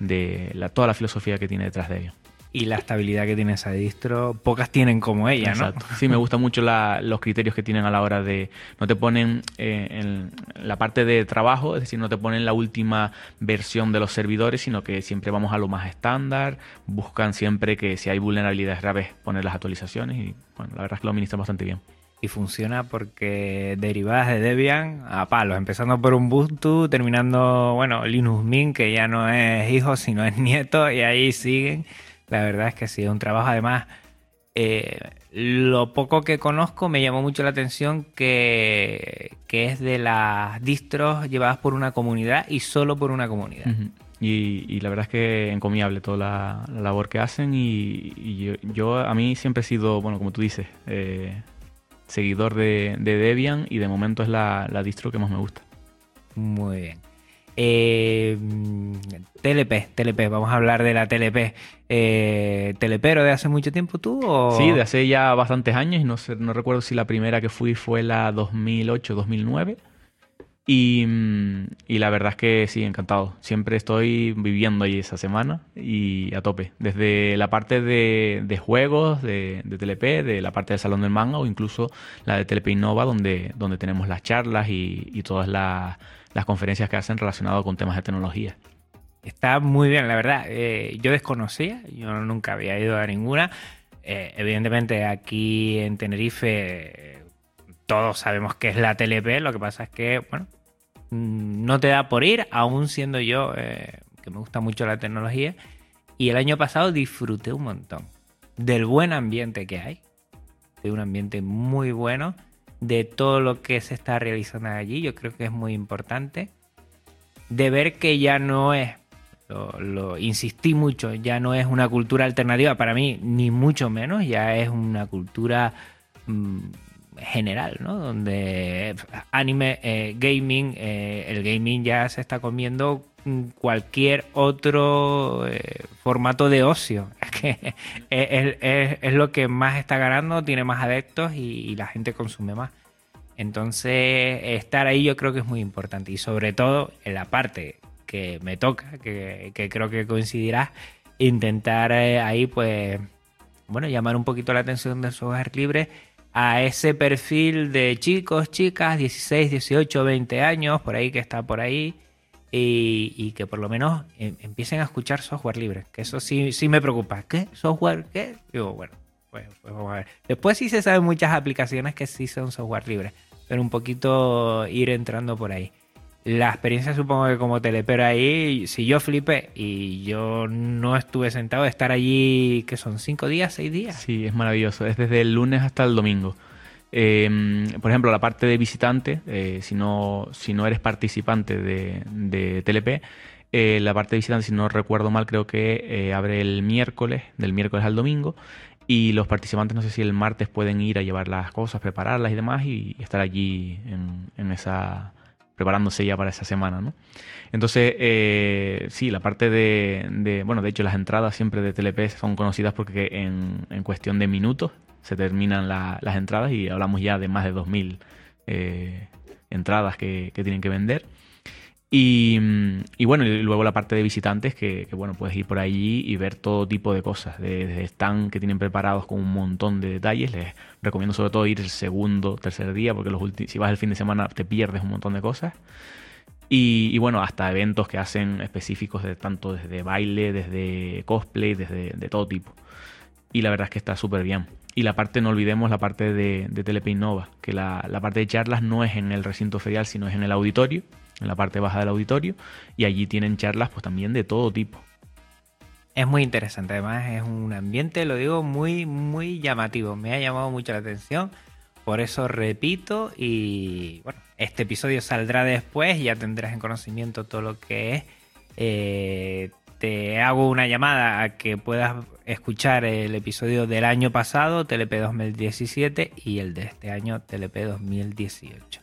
de toda la filosofía que tiene detrás de Debian y la estabilidad que tiene esa distro, pocas tienen como ella, ¿no? Exacto. Sí, me gustan mucho los criterios que tienen a la hora de... No te ponen eh, en la parte de trabajo, es decir, no te ponen la última versión de los servidores, sino que siempre vamos a lo más estándar, buscan siempre que si hay vulnerabilidades graves poner las actualizaciones y bueno, la verdad es que lo administran bastante bien. Y funciona porque derivadas de Debian a palos, empezando por Ubuntu, terminando, bueno, Linux Mint, que ya no es hijo, sino es nieto, y ahí siguen. La verdad es que sí, es un trabajo además... Eh, lo poco que conozco me llamó mucho la atención que, es de las distros llevadas por una comunidad y solo por una comunidad. y, la verdad es que encomiable toda la, labor que hacen y, yo, a mí siempre he sido, bueno, como tú dices, eh, seguidor de, Debian y de momento es la, la distro que más me gusta. Muy bien. Eh, TLP, TLP, vamos a hablar de la TLP. Eh, ¿Telepero de hace mucho tiempo tú? O... Sí, de hace ya bastantes años. No, sé, no recuerdo si la primera que fui fue la 2008-2009. Y, y, la verdad es que sí, encantado. Siempre estoy viviendo ahí esa semana y a tope. Desde la parte de, juegos, de, de, TLP, de la parte del Salón del Manga o incluso la de TLP Innova, donde, donde tenemos las charlas y todas las las conferencias que hacen relacionadas con temas de tecnología. Está muy bien, la verdad. Eh, yo desconocía, yo nunca había ido a ninguna. Eh, evidentemente aquí en Tenerife todos sabemos que es la TLP, lo que pasa es que, bueno, mm, no te da por ir, aún siendo yo, eh, que me gusta mucho la tecnología. Y el año pasado disfruté un montón del buen ambiente que hay, de un ambiente muy bueno de todo lo que se está realizando allí. Yo creo que es muy importante. De ver que ya no es, lo, insistí mucho, ya no es una cultura alternativa para mí, ni mucho menos, ya es una cultura mm, general, ¿no? Donde anime, eh, gaming, eh, el gaming ya se está comiendo cualquier otro eh, formato de ocio. Es que es, lo que más está ganando, tiene más adeptos y, la gente consume más. Entonces, estar ahí yo creo que es muy importante. Y sobre todo en la parte que me toca, que, creo que coincidirás, intentar eh, ahí, pues, bueno, llamar un poquito la atención del software libre a ese perfil de chicos, chicas, 16, 18, 20 años, por ahí que está por ahí y, que por lo menos em, empiecen a escuchar software libre, que eso sí, sí me preocupa. ¿Qué? ¿Software qué? Digo, bueno, pues, pues, vamos a ver. Después sí se saben muchas aplicaciones que sí son software libre, pero un poquito ir entrando por ahí. La experiencia supongo que como telepero ahí, si yo flipé y yo no estuve sentado, estar allí, que son cinco días, seis días. Sí, es maravilloso, es desde el lunes hasta el domingo. Em, por ejemplo, la parte de visitante, eh, si, no, si no eres participante de, de TLP, eh, la parte de visitante, si no recuerdo mal, creo que eh, abre el miércoles, del miércoles al domingo, y los participantes no sé si el martes pueden ir a llevar las cosas, prepararlas y demás, y, estar allí en, esa preparándose ya para esa semana, ¿no? Entonces, sí, la parte de, bueno, de hecho las entradas siempre de TLP son conocidas porque en, en cuestión de minutos se terminan las entradas y hablamos ya de más de 2.000 eh, entradas que, tienen que vender. Y, bueno, y luego la parte de visitantes, que, bueno, puedes ir por allí y ver todo tipo de cosas, desde stand que tienen preparados con un montón de detalles. Les recomiendo sobre todo ir el segundo, tercer día, porque los si vas el fin de semana te pierdes un montón de cosas. Y, bueno, hasta eventos que hacen específicos de tanto desde baile, desde cosplay, desde de todo tipo. Y la verdad es que está súper bien. Y la parte, no olvidemos la parte de, de Telepe Innova, que la, parte de charlas no es en el recinto ferial, sino es en el auditorio, en la parte baja del auditorio, y allí tienen charlas pues también de todo tipo. Es muy interesante, además es un ambiente, lo digo, muy, muy llamativo, me ha llamado mucho la atención, por eso repito, y bueno, este episodio saldrá después, ya tendrás en conocimiento todo lo que es. Eh, te hago una llamada a que puedas escuchar el episodio del año pasado, TLP 2017, y el de este año, TLP 2018.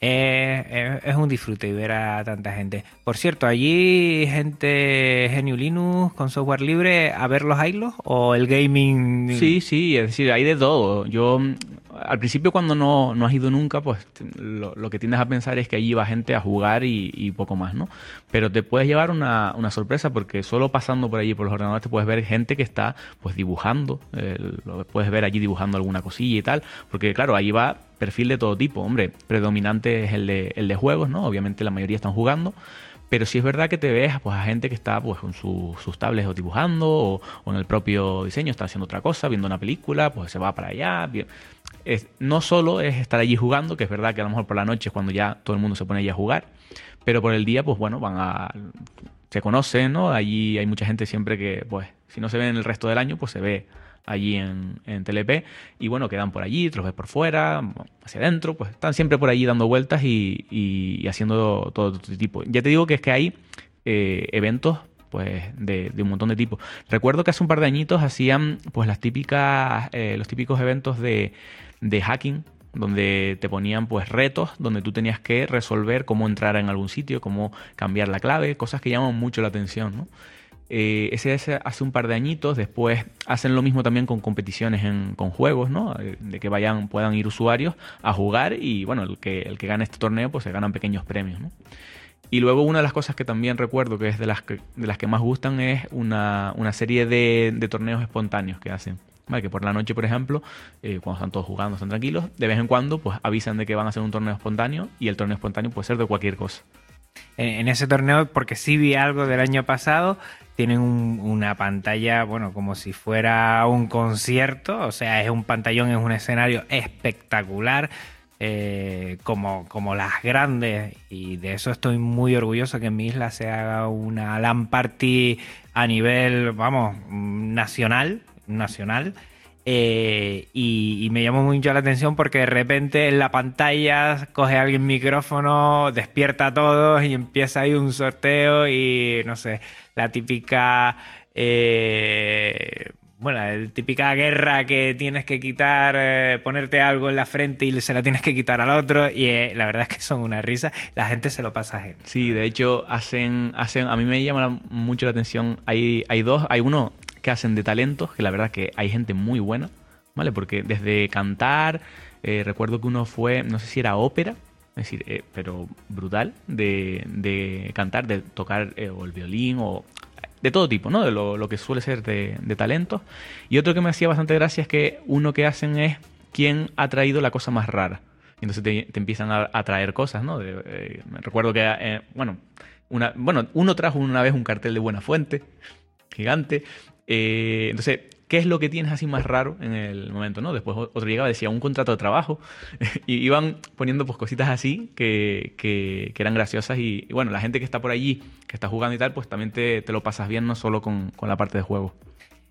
es un disfrute ver a tanta gente. Por cierto, allí gente Genio Linux con software libre, a ver los hilos o el gaming. Sí, sí, es decir, hay de todo. Yo al principio cuando no, no, has ido nunca, pues lo, lo, que tiendes a pensar es que allí va gente a jugar y, poco más, ¿no? Pero te puedes llevar una, una, sorpresa porque solo pasando por allí por los ordenadores te puedes ver gente que está pues dibujando, lo puedes ver allí dibujando alguna cosilla y tal, porque claro, allí va perfil de todo tipo, hombre, predominante es el de, el de juegos, ¿no? Obviamente la mayoría están jugando, pero sí es verdad que te ves pues, a gente que está pues, con sus tablets o dibujando o, o, en el propio diseño, está haciendo otra cosa, viendo una película, pues se va para allá no solo es estar allí jugando, que es verdad que a lo mejor por la noche es cuando ya todo el mundo se pone allí a jugar, pero por el día, pues bueno, van a. se conocen, ¿no? Allí hay mucha gente siempre que, pues, si no se ve en el resto del año, pues se ve allí en, en TLP y bueno, quedan por allí, te los ves por fuera, hacia adentro, pues están siempre por allí dando vueltas y, haciendo todo, tipo. Ya te digo que es que hay eh, eventos pues de, un montón de tipos. Recuerdo que hace un par de añitos hacían pues las típicas, eh, los típicos eventos de, de hacking donde te ponían pues retos, donde tú tenías que resolver cómo entrar en algún sitio, cómo cambiar la clave, cosas que llaman mucho la atención, ¿no? Eh, ese, hace un par de añitos, después hacen lo mismo también con competiciones en, con juegos, ¿no? Eh, de que vayan, puedan ir usuarios a jugar y bueno, el que, el que gane este torneo pues se ganan pequeños premios. Y luego una de las cosas que también recuerdo que es de las que, de las que más gustan es una, una serie de, de torneos espontáneos que hacen. Que por la noche, por ejemplo, eh, cuando están todos jugando, están tranquilos, de vez en cuando pues avisan de que van a hacer un torneo espontáneo y el torneo espontáneo puede ser de cualquier cosa. En, ese torneo, porque sí vi algo del año pasado, tienen una pantalla, bueno, como si fuera un concierto, o sea, es un pantallón, es un escenario espectacular. Eh, como, como las grandes y de eso estoy muy orgulloso que en mi isla se haga una LAN party a nivel, vamos, nacional nacional. Eh, y, me llamó mucho la atención porque de repente en la pantalla coge alguien micrófono, despierta a todos y empieza ahí un sorteo y no sé, la típica... Eh, bueno, la típica guerra que tienes que quitar, eh, ponerte algo en la frente y se la tienes que quitar al otro. Y la verdad es que son una risa. La gente se lo pasa gente. Sí, de hecho, hacen, hacen, a mí me llama mucho la atención. Hay, hay dos, hay uno que hacen de talentos, que la verdad que hay gente muy buena, ¿vale? Porque desde cantar, eh, recuerdo que uno fue, no sé si era ópera, es decir, eh, pero brutal, de, de, cantar, de tocar eh, el violín o de todo tipo, ¿no? De lo, que suele ser de, de, talentos. Y otro que me hacía bastante gracia es que uno que hacen es quién ha traído la cosa más rara. Y entonces te, empiezan a, traer cosas, ¿no? recuerdo que, bueno, una, bueno, uno trajo una vez un cartel de Buena Fuente, gigante. Eh, entonces, ¿qué es lo que tienes así más raro en el momento? ¿no? Después otro llegaba y decía un contrato de trabajo y iban poniendo pues cositas así que, que, eran graciosas y, bueno, la gente que está por allí, que está jugando y tal, pues también te, te lo pasas bien, no solo con, con, la parte de juego.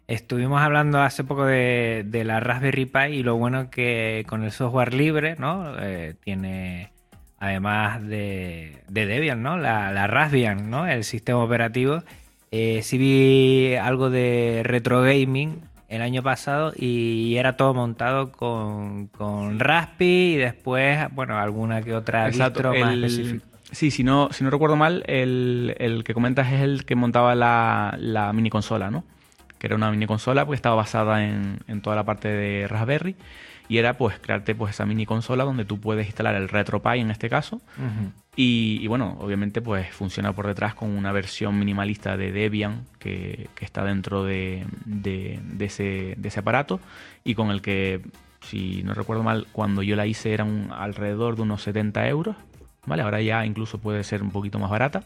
Estuvimos hablando hace poco de, de, la Raspberry Pi y lo bueno que con el software libre, ¿no? Eh, tiene además de, de, Debian, ¿no? La, la Raspbian, ¿no? El sistema operativo eh, sí vi algo de retro gaming el año pasado y era todo montado con, con Raspi y después, bueno, alguna que otra Exacto, más específica. Sí, si no, si no recuerdo mal, el, el que comentas es el que montaba la, la mini consola, ¿no? Que era una mini consola porque estaba basada en, en toda la parte de Raspberry y era pues crearte pues esa mini consola donde tú puedes instalar el RetroPie en este caso y, bueno, obviamente pues funciona por detrás con una versión minimalista de Debian que, está dentro de, ese, aparato y con el que, si no recuerdo mal, cuando yo la hice eran alrededor de unos 70 euros, ¿vale? Ahora ya incluso puede ser un poquito más barata.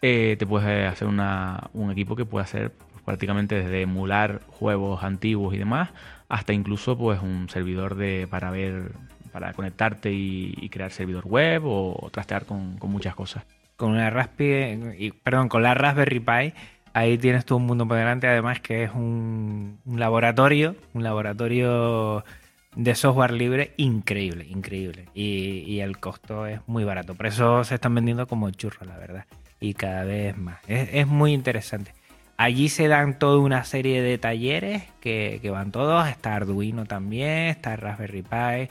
Eh, te puedes hacer una, un equipo que puede hacer pues, prácticamente desde emular juegos antiguos y demás hasta incluso pues un servidor de para ver para conectarte y, crear servidor web o, trastear con, muchas cosas. Con una Raspberry, perdón, con la Raspberry Pi, ahí tienes todo un mundo por delante, además que es un, laboratorio, un laboratorio de software libre increíble, increíble. Y, el costo es muy barato. Por eso se están vendiendo como churros, la verdad. Y cada vez más. Es, muy interesante. Allí se dan toda una serie de talleres que, que, van todos. Está Arduino también, está Raspberry Pi,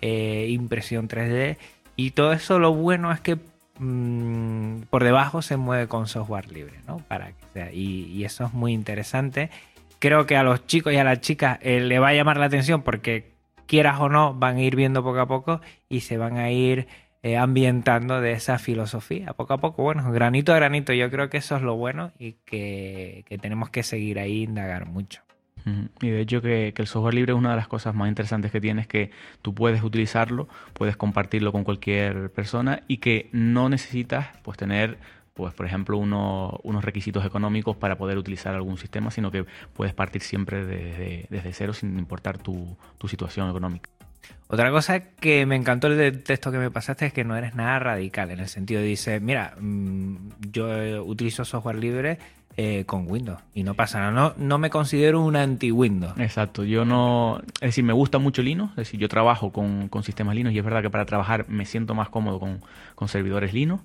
eh, impresión 3D Y todo eso lo bueno es que mm, por debajo se mueve con software libre, ¿no? Para que sea, y, y eso es muy interesante. Creo que a los chicos y a las chicas eh, le va a llamar la atención porque quieras o no van a ir viendo poco a poco y se van a ir eh, ambientando de esa filosofía poco a poco. Bueno, granito a granito, yo creo que eso es lo bueno y que, que tenemos que seguir ahí indagar mucho. Y de hecho que, el software libre es una de las cosas más interesantes que tiene, es que tú puedes utilizarlo, puedes compartirlo con cualquier persona y que no necesitas pues tener pues por ejemplo uno, unos requisitos económicos para poder utilizar algún sistema, sino que puedes partir siempre desde, desde cero sin importar tu, tu situación económica. Otra cosa que me encantó el texto que me pasaste es que no eres nada radical, en el sentido de dice, mira, mm, yo utilizo software libre eh, con Windows. Y no pasa nada, no, no me considero un anti-Windows. Exacto, yo no, es decir, me gusta mucho Linux, es decir, yo trabajo con, con sistemas Linux y es verdad que para trabajar me siento más cómodo con, con servidores Linux,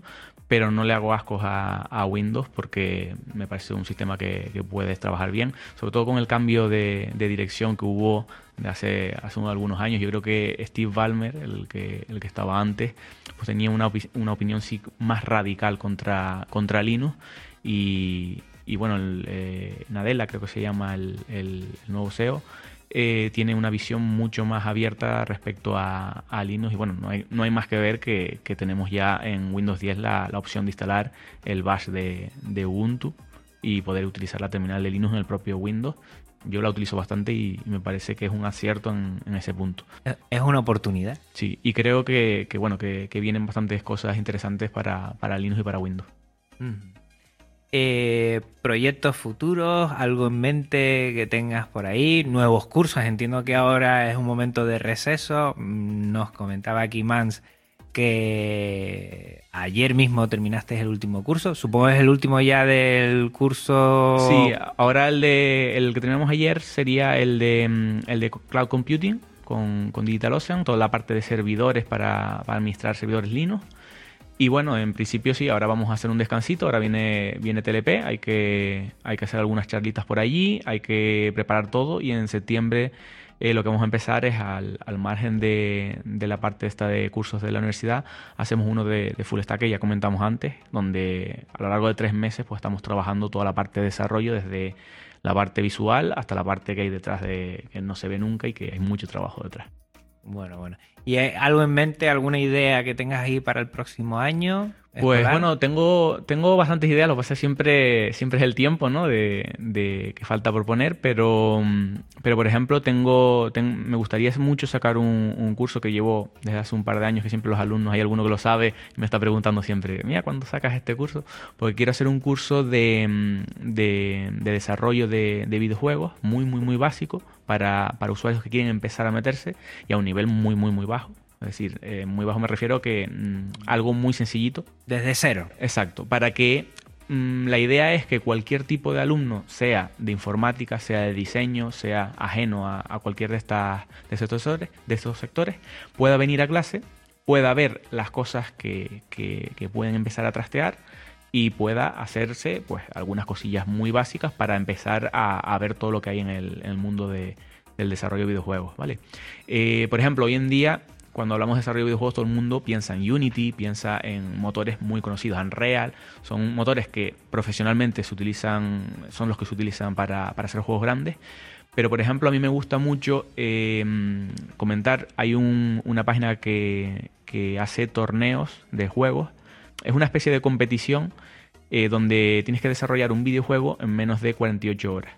pero no le hago ascos a, a, Windows porque me parece un sistema que, que, puedes trabajar bien, sobre todo con el cambio de, de, dirección que hubo de hace, hace algunos años. Yo creo que Steve Ballmer, el que, el que estaba antes, pues tenía una, una opinión sí, más radical contra, contra Linux. Y, y bueno, el, eh, Nadella creo que se llama el, el, el nuevo SEO, eh, tiene una visión mucho más abierta respecto a, a, Linux y bueno, no hay, no hay más que ver que, que tenemos ya en Windows 10 la, la opción de instalar el bash de, de, Ubuntu y poder utilizar la terminal de Linux en el propio Windows. Yo la utilizo bastante y, y me parece que es un acierto en, en, ese punto. Es una oportunidad. Sí, y creo que, que bueno, que, que, vienen bastantes cosas interesantes para, para Linux y para Windows. Mm. Eh, proyectos futuros, algo en mente que tengas por ahí, nuevos cursos. Entiendo que ahora es un momento de receso. Nos comentaba aquí Mans que ayer mismo terminaste el último curso. Supongo que es el último ya del curso. Sí, ahora el de el que terminamos ayer sería el de mm, el de Cloud Computing con, con DigitalOcean, toda la parte de servidores para administrar servidores Linux. Y bueno, en principio sí, ahora vamos a hacer un descansito, ahora viene, viene TLP, hay que, hay que hacer algunas charlitas por allí, hay que preparar todo y en septiembre eh, lo que vamos a empezar es al, al margen de, de, la parte esta de cursos de la universidad, hacemos uno de, de, Full Stack que ya comentamos antes, donde a lo largo de tres meses pues estamos trabajando toda la parte de desarrollo desde la parte visual hasta la parte que hay detrás de que no se ve nunca y que hay mucho trabajo detrás. Bueno, bueno. ¿Y algo en mente, alguna idea que tengas ahí para el próximo año? Pues escolar? bueno, tengo, tengo bastantes ideas, lo que pasa es siempre, siempre es el tiempo, ¿no? De, de que falta por poner, pero, pero por ejemplo, tengo, ten, me gustaría mucho sacar un, un, curso que llevo desde hace un par de años, que siempre los alumnos, hay alguno que lo sabe y me está preguntando siempre, mira, ¿cuándo sacas este curso? Porque quiero hacer un curso de, de, de desarrollo de, de, videojuegos, muy, muy, muy básico, para, para usuarios que quieren empezar a meterse y a un nivel muy, muy, muy bajo. Es decir, eh, muy bajo me refiero a que mmm, algo muy sencillito. Desde cero. Exacto. Para que mmm, la idea es que cualquier tipo de alumno, sea de informática, sea de diseño, sea ajeno a, a cualquier de, estas, de, estos sectores, de estos sectores, pueda venir a clase, pueda ver las cosas que, que, que pueden empezar a trastear y pueda hacerse pues algunas cosillas muy básicas para empezar a, a ver todo lo que hay en el, en el mundo de, del desarrollo de videojuegos, ¿vale? Eh, por ejemplo, hoy en día cuando hablamos de desarrollo de videojuegos, todo el mundo piensa en Unity, piensa en motores muy conocidos, Unreal. Son motores que profesionalmente se utilizan, son los que se utilizan para, para hacer juegos grandes. Pero, por ejemplo, a mí me gusta mucho eh, comentar, hay un, una página que, que, hace torneos de juegos. Es una especie de competición eh, donde tienes que desarrollar un videojuego en menos de 48 horas.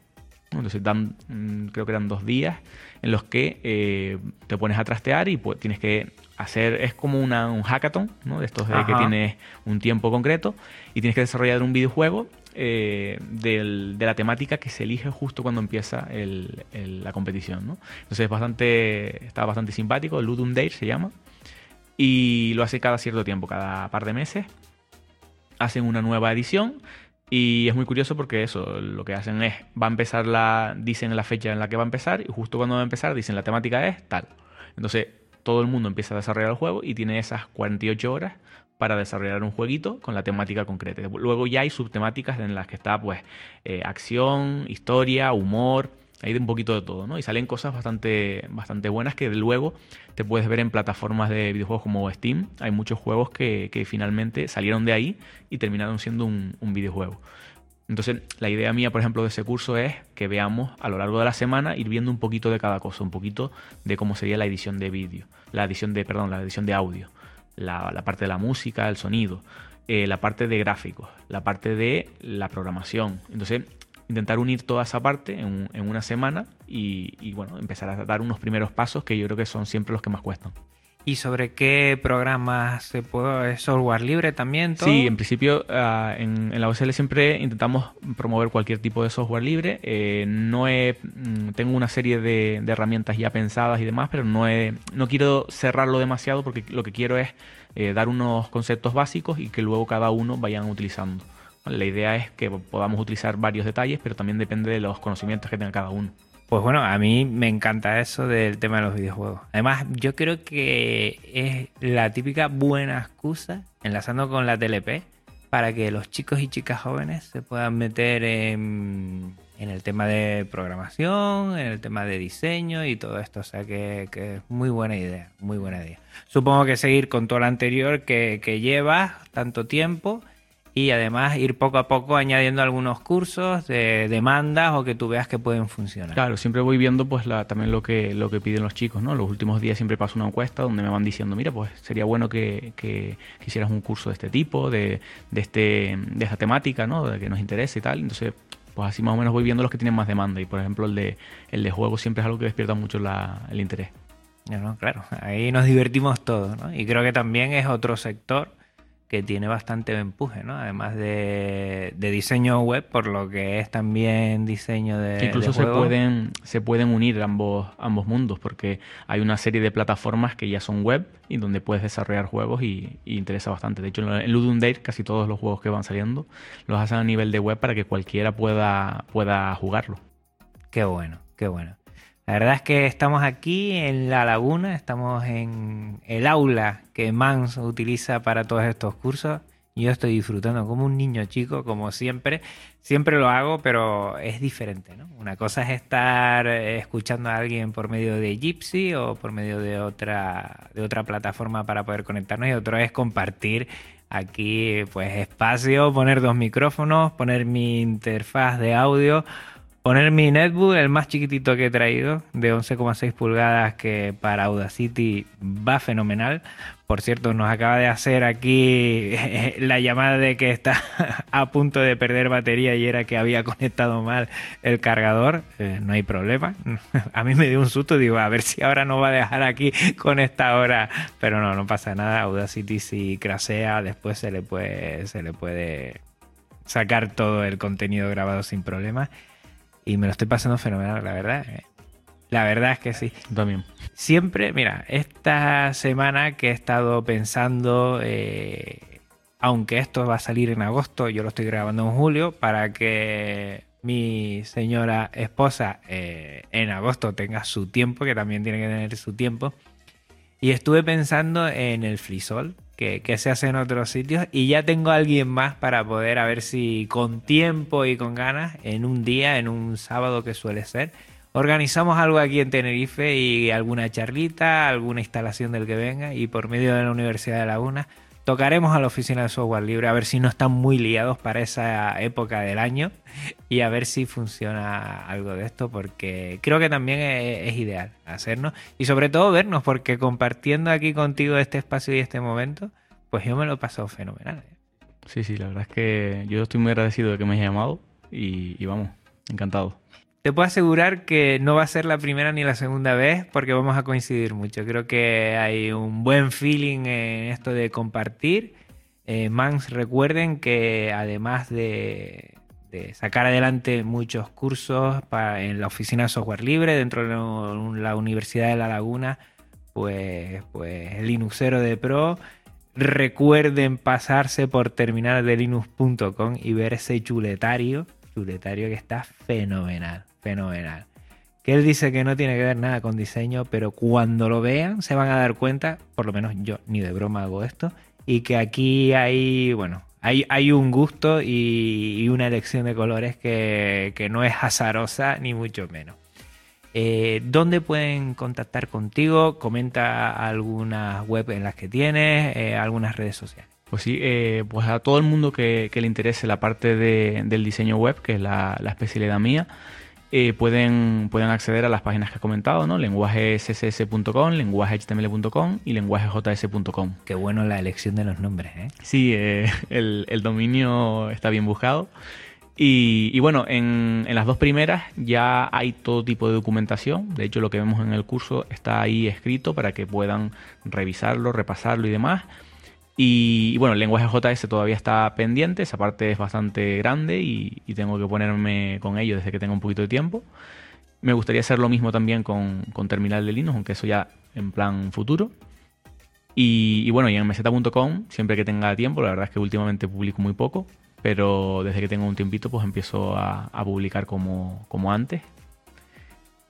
Entonces dan, mm, creo que eran dos días en los que eh, te pones a trastear y pues, tienes que hacer, es como una, un hackathon, ¿no? De estos de que tienes un tiempo concreto y tienes que desarrollar un videojuego eh, del, de la temática que se elige justo cuando empieza el, el, la competición, ¿no? Entonces es bastante, está bastante simpático, Ludum Dare se llama, y lo hace cada cierto tiempo, cada par de meses. Hacen una nueva edición y es muy curioso porque eso, lo que hacen es, va a empezar la, dicen la fecha en la que va a empezar y justo cuando va a empezar dicen la temática es tal. Entonces todo el mundo empieza a desarrollar el juego y tiene esas 48 horas para desarrollar un jueguito con la temática concreta. Luego ya hay subtemáticas en las que está pues eh, acción, historia, humor, hay de un poquito de todo, ¿no? Y salen cosas bastante, bastante buenas que luego te puedes ver en plataformas de videojuegos como Steam. Hay muchos juegos que, finalmente salieron de ahí y terminaron siendo un, videojuego. Entonces, la idea mía, por ejemplo, de ese curso es que veamos a lo largo de la semana ir viendo un poquito de cada cosa, un poquito de cómo sería la edición de vídeo, la edición de, perdón, la edición de audio, la, parte de la música, el sonido, eh, la parte de gráficos, la parte de la programación. Entonces, intentar unir toda esa parte en, una semana y, bueno, empezar a dar unos primeros pasos que yo creo que son siempre los que más cuestan. ¿Y sobre qué programas se puede? ¿Es software libre también? Sí, en principio ah, en, la OSL siempre intentamos promover cualquier tipo de software libre. Eh, no he, mm, tengo una serie de, herramientas ya pensadas y demás, pero no, he, no quiero cerrarlo demasiado porque lo que quiero es eh, dar unos conceptos básicos y que luego cada uno vayan utilizando. La idea es que podamos utilizar varios detalles, pero también depende de los conocimientos que tenga cada uno. Pues bueno, a mí me encanta eso del tema de los videojuegos. Además, yo creo que es la típica buena excusa, enlazando con la TLP, para que los chicos y chicas jóvenes se puedan meter en, el tema de programación, en el tema de diseño y todo esto. O sea que, es muy buena idea, muy buena idea. Supongo que seguir con todo lo anterior que, que llevas tanto tiempo y además ir poco a poco añadiendo algunos cursos de demandas o que tú veas que pueden funcionar. Claro, siempre voy viendo pues la, también lo que, lo que piden los chicos, ¿no? Los últimos días siempre paso una encuesta donde me van diciendo, mira, pues sería bueno que, que, hicieras un curso de este tipo, de, de, este, de esta temática, ¿no? De que nos interese y tal. Entonces, pues así más o menos voy viendo los que tienen más demanda y por ejemplo el de, el de juego siempre es algo que despierta mucho el interés. No, claro, ahí nos divertimos todos, ¿no? Y creo que también es otro sector que tiene bastante empuje, ¿no? Además de, diseño web, por lo que es también diseño de. Incluso se pueden se pueden unir ambos ambos mundos, porque hay una serie de plataformas que ya son web y donde puedes desarrollar juegos y, interesa bastante. De hecho, en Ludum Dare casi todos los juegos que van saliendo los hacen a nivel de web para que cualquiera pueda pueda jugarlo. Qué bueno, qué bueno. La verdad es que estamos aquí en la laguna, estamos en el aula que Mans utiliza para todos estos cursos. Yo estoy disfrutando como un niño chico, como siempre. Siempre lo hago, pero es diferente, ¿no? Una cosa es estar escuchando a alguien por medio de Gypsy o por medio de otra, de otra plataforma para poder conectarnos y otro es compartir aquí pues espacio, poner dos micrófonos, poner mi interfaz de audio poner mi netbook, el más chiquitito que he traído, de 11,6 pulgadas, que para Audacity va fenomenal. Por cierto, nos acaba de hacer aquí la llamada de que está a punto de perder batería y era que había conectado mal el cargador. Eh, no hay problema. A mí me dio un susto, digo, a ver si ahora no va a dejar aquí con esta hora. Pero no, no pasa nada. Audacity si crasea, después se le puede, se le puede sacar todo el contenido grabado sin problema y me lo estoy pasando fenomenal, la verdad. Eh. La verdad es que sí. También. Siempre, mira, esta semana que he estado pensando, eh, aunque esto va a salir en agosto, yo lo estoy grabando en julio, para que mi señora esposa eh, en agosto tenga su tiempo, que también tiene que tener su tiempo. Y estuve pensando en el frisol, que, se hace en otros sitios, y ya tengo a alguien más para poder a ver si con tiempo y con ganas, en un día, en un sábado que suele ser, organizamos algo aquí en Tenerife y alguna charlita, alguna instalación del que venga, y por medio de la Universidad de Laguna Tocaremos a la oficina de software libre a ver si no están muy liados para esa época del año y a ver si funciona algo de esto porque creo que también es, ideal hacernos y sobre todo vernos porque compartiendo aquí contigo este espacio y este momento, pues yo me lo he pasado fenomenal. Sí, sí, la verdad es que yo estoy muy agradecido de que me hayas llamado y vamos, encantado. Te puedo asegurar que no va a ser la primera ni la segunda vez porque vamos a coincidir mucho. Creo que hay un buen feeling en esto de compartir. Eh, Mans, recuerden que además de, sacar adelante muchos cursos en la oficina de software libre dentro de la Universidad de La Laguna, pues, pues Linuxero de Pro, recuerden pasarse por terminaldelinux.com y ver ese chuletario, chuletario que está fenomenal fenomenal. Que él dice que no tiene que ver nada con diseño, pero cuando lo vean se van a dar cuenta, por lo menos yo ni de broma hago esto, y que aquí hay, bueno, hay, hay un gusto y, una elección de colores que, que no es azarosa ni mucho menos. Eh, ¿Dónde pueden contactar contigo? Comenta algunas web en las que tienes, eh, algunas redes sociales. Pues sí, eh, pues a todo el mundo que, le interese la parte del diseño web, que es la, especialidad mía, pueden, pueden acceder a las páginas que he comentado, ¿no? lenguajesss.com, lenguajehtml.com y lenguajejs.com. Qué bueno la elección de los nombres, ¿eh? Sí, el, el dominio está bien buscado. Y, bueno, en, las dos primeras ya hay todo tipo de documentación. De hecho, lo que vemos en el curso está ahí escrito para que puedan revisarlo, repasarlo y demás. Y, bueno, el lenguaje JS todavía está pendiente, esa parte es bastante grande y, tengo que ponerme con ello desde que tenga un poquito de tiempo. Me gustaría hacer lo mismo también con, Terminal de Linux, aunque eso ya en plan futuro. Y, bueno, y en meseta.com, siempre que tenga tiempo, la verdad es que últimamente publico muy poco, pero desde que tengo un tiempito pues empiezo a, publicar como, como antes.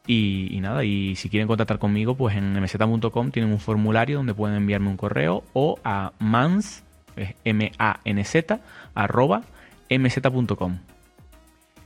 Y, nada, y si quieren contactar conmigo, pues en mz.com tienen un formulario donde pueden enviarme un correo o a mans, M-A-N-Z, arroba mz.com.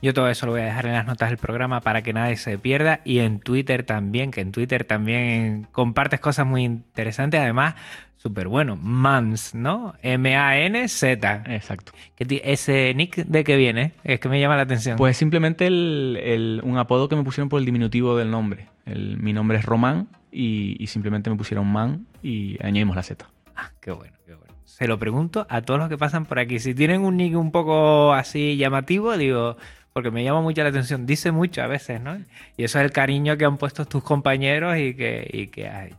Yo todo eso lo voy a dejar en las notas del programa para que nadie se pierda y en Twitter también, que en Twitter también compartes cosas muy interesantes. Además, Súper bueno. Mans, ¿no? M-A-N-Z. Exacto. ¿Ese nick de qué viene? Es que me llama la atención. Pues simplemente un apodo que me pusieron por el diminutivo del nombre. mi nombre es Román y, simplemente me pusieron Man y añadimos la Z. Ah, qué bueno, qué bueno. Se lo pregunto a todos los que pasan por aquí. Si tienen un nick un poco así llamativo, digo, porque me llama mucho la atención. Dice mucho a veces, ¿no? Y eso es el cariño que han puesto tus compañeros y que, y que has hecho.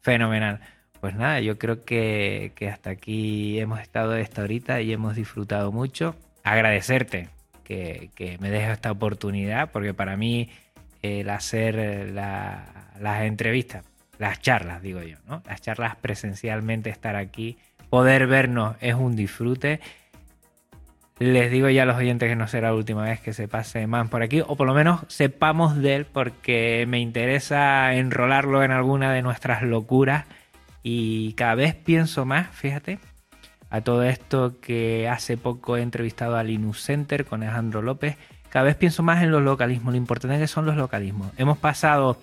Fenomenal. Pues nada, yo creo que, hasta aquí hemos estado esta horita y hemos disfrutado mucho. Agradecerte que, me dejes esta oportunidad, porque para mí el hacer las entrevistas, las charlas, digo yo, ¿no? Las charlas presencialmente, estar aquí, poder vernos es un disfrute. Les digo ya a los oyentes que no será la última vez que se pase más por aquí, o por lo menos sepamos de él, porque me interesa enrolarlo en alguna de nuestras locuras y cada vez pienso más, fíjate, a todo esto que hace poco he entrevistado a Linux Center con Alejandro López, cada vez pienso más en los localismos, lo importante que son los localismos. Hemos pasado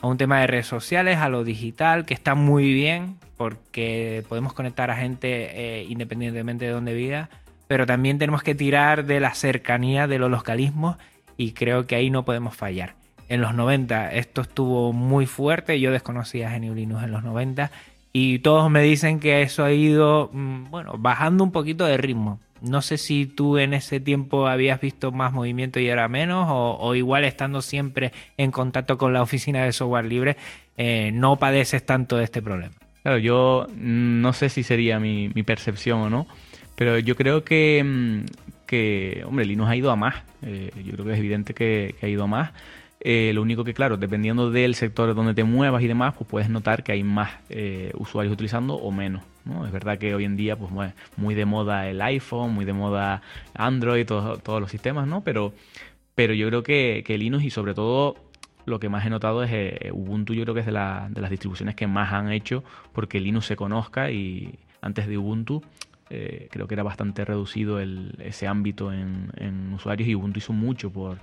a un tema de redes sociales, a lo digital, que está muy bien porque podemos conectar a gente eh, independientemente de dónde viva, pero también tenemos que tirar de la cercanía de los localismos y creo que ahí no podemos fallar. En los 90 esto estuvo muy fuerte, yo desconocía a Linux en los 90 y todos me dicen que eso ha ido, mm, bueno, bajando un poquito de ritmo. No sé si tú en ese tiempo habías visto más movimiento y era menos, o, igual estando siempre en contacto con la oficina de software libre, eh, no padeces tanto de este problema. Claro, yo no sé si sería mi, percepción o no, pero yo creo que, mm, que hombre, Linux ha ido a más. Eh, yo creo que es evidente que, ha ido a más. Eh, lo único que, claro, dependiendo del sector donde te muevas y demás, pues puedes notar que hay más eh, usuarios utilizando o menos. ¿no? Es verdad que hoy en día, pues muy de moda el iPhone, muy de moda Android, todos los sistemas, ¿no? Pero, pero yo creo que, que Linux y sobre todo lo que más he notado es Ubuntu, yo creo que es de, las distribuciones que más han hecho porque Linux se conozca y antes de Ubuntu creo que era bastante reducido ese ámbito en, usuarios y Ubuntu hizo mucho por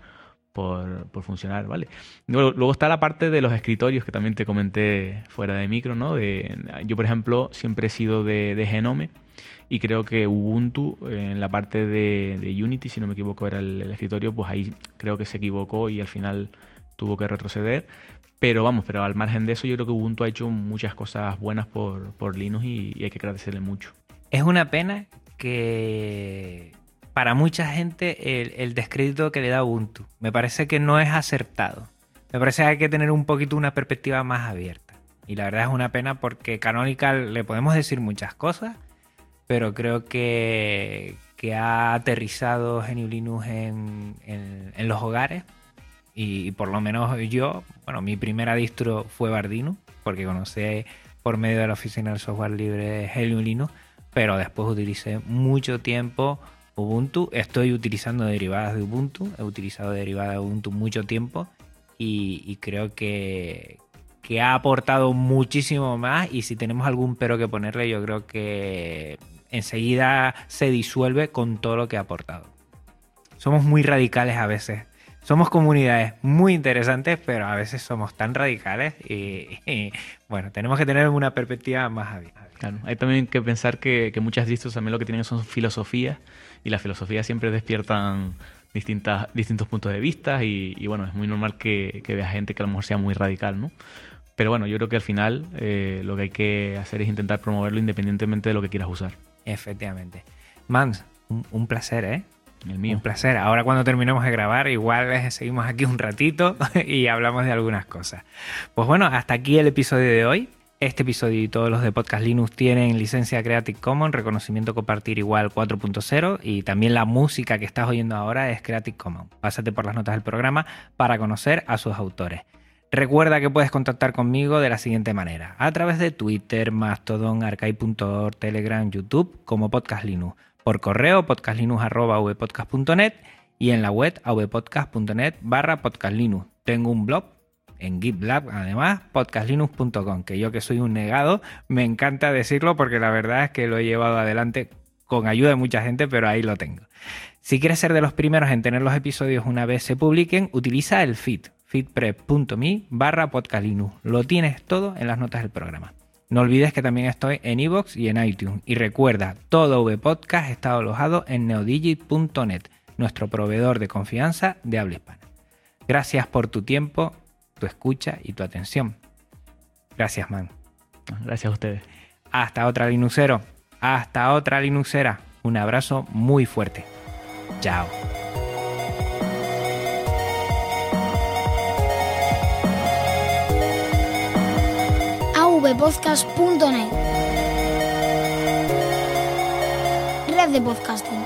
por, funcionar, ¿vale? Luego, está la parte de los escritorios que también te comenté fuera de micro, ¿no? De, yo, por ejemplo, siempre he sido de, Genome y creo que Ubuntu, en la parte de, Unity, si no me equivoco, era el, escritorio, pues ahí creo que se equivocó y al final tuvo que retroceder. Pero vamos, pero al margen de eso, yo creo que Ubuntu ha hecho muchas cosas buenas por, por Linux y hay que agradecerle mucho. Es una pena que para mucha gente el, descrédito que le da Ubuntu. Me parece que no es acertado. Me parece que hay que tener un poquito una perspectiva más abierta. Y la verdad es una pena porque Canonical le podemos decir muchas cosas, pero creo que, que ha aterrizado GNU Linux en, los hogares. Y, por lo menos yo, bueno, mi primera distro fue Bardino, porque conocí por medio de la oficina del software libre GNU Linux, pero después utilicé mucho tiempo Ubuntu. Estoy utilizando derivadas de Ubuntu. He utilizado derivadas de Ubuntu mucho tiempo y, creo que, que, ha aportado muchísimo más. Y si tenemos algún pero que ponerle, yo creo que enseguida se disuelve con todo lo que ha aportado. Somos muy radicales a veces. somos comunidades muy interesantes, pero a veces somos tan radicales y, y, bueno, tenemos que tener una perspectiva más abierta. Claro, hay también que pensar que, que muchas distros también lo que tienen son filosofías y las filosofías siempre despiertan distintas, distintos puntos de vista y, y bueno, es muy normal que, que vea gente que a lo mejor sea muy radical, ¿no? Pero bueno, yo creo que al final eh, lo que hay que hacer es intentar promoverlo independientemente de lo que quieras usar. Efectivamente. Mans, un, un placer, ¿eh? El mío. Un placer. Ahora cuando terminemos de grabar, igual seguimos aquí un ratito y hablamos de algunas cosas. Pues bueno, hasta aquí el episodio de hoy. Este episodio y todos los de Podcast Linux tienen licencia Creative Commons, reconocimiento compartir igual 4.0 y también la música que estás oyendo ahora es Creative Commons. Pásate por las notas del programa para conocer a sus autores. Recuerda que puedes contactar conmigo de la siguiente manera, a través de Twitter, Mastodon, Arcade.org, Telegram, YouTube, como Podcast Linux, por correo podcastlinux.vpodcast.net y en la web avpodcast.net barra podcastlinux. Tengo un blog en GitLab, además, podcastlinux.com, que yo que soy un negado, me encanta decirlo porque la verdad es que lo he llevado adelante con ayuda de mucha gente, pero ahí lo tengo. Si quieres ser de los primeros en tener los episodios una vez se publiquen, utiliza el feed, feedprep.me barra podcastlinux. Lo tienes todo en las notas del programa. No olvides que también estoy en iVoox y en iTunes. Y recuerda, todo VPodcast está alojado en neodigit.net, nuestro proveedor de confianza de habla hispana. Gracias por tu tiempo tu escucha y tu atención. Gracias, man. Gracias a ustedes. Hasta otra Linuxero. Hasta otra Linuxera. Un abrazo muy fuerte. Chao. avpodcast.net Red de podcasting.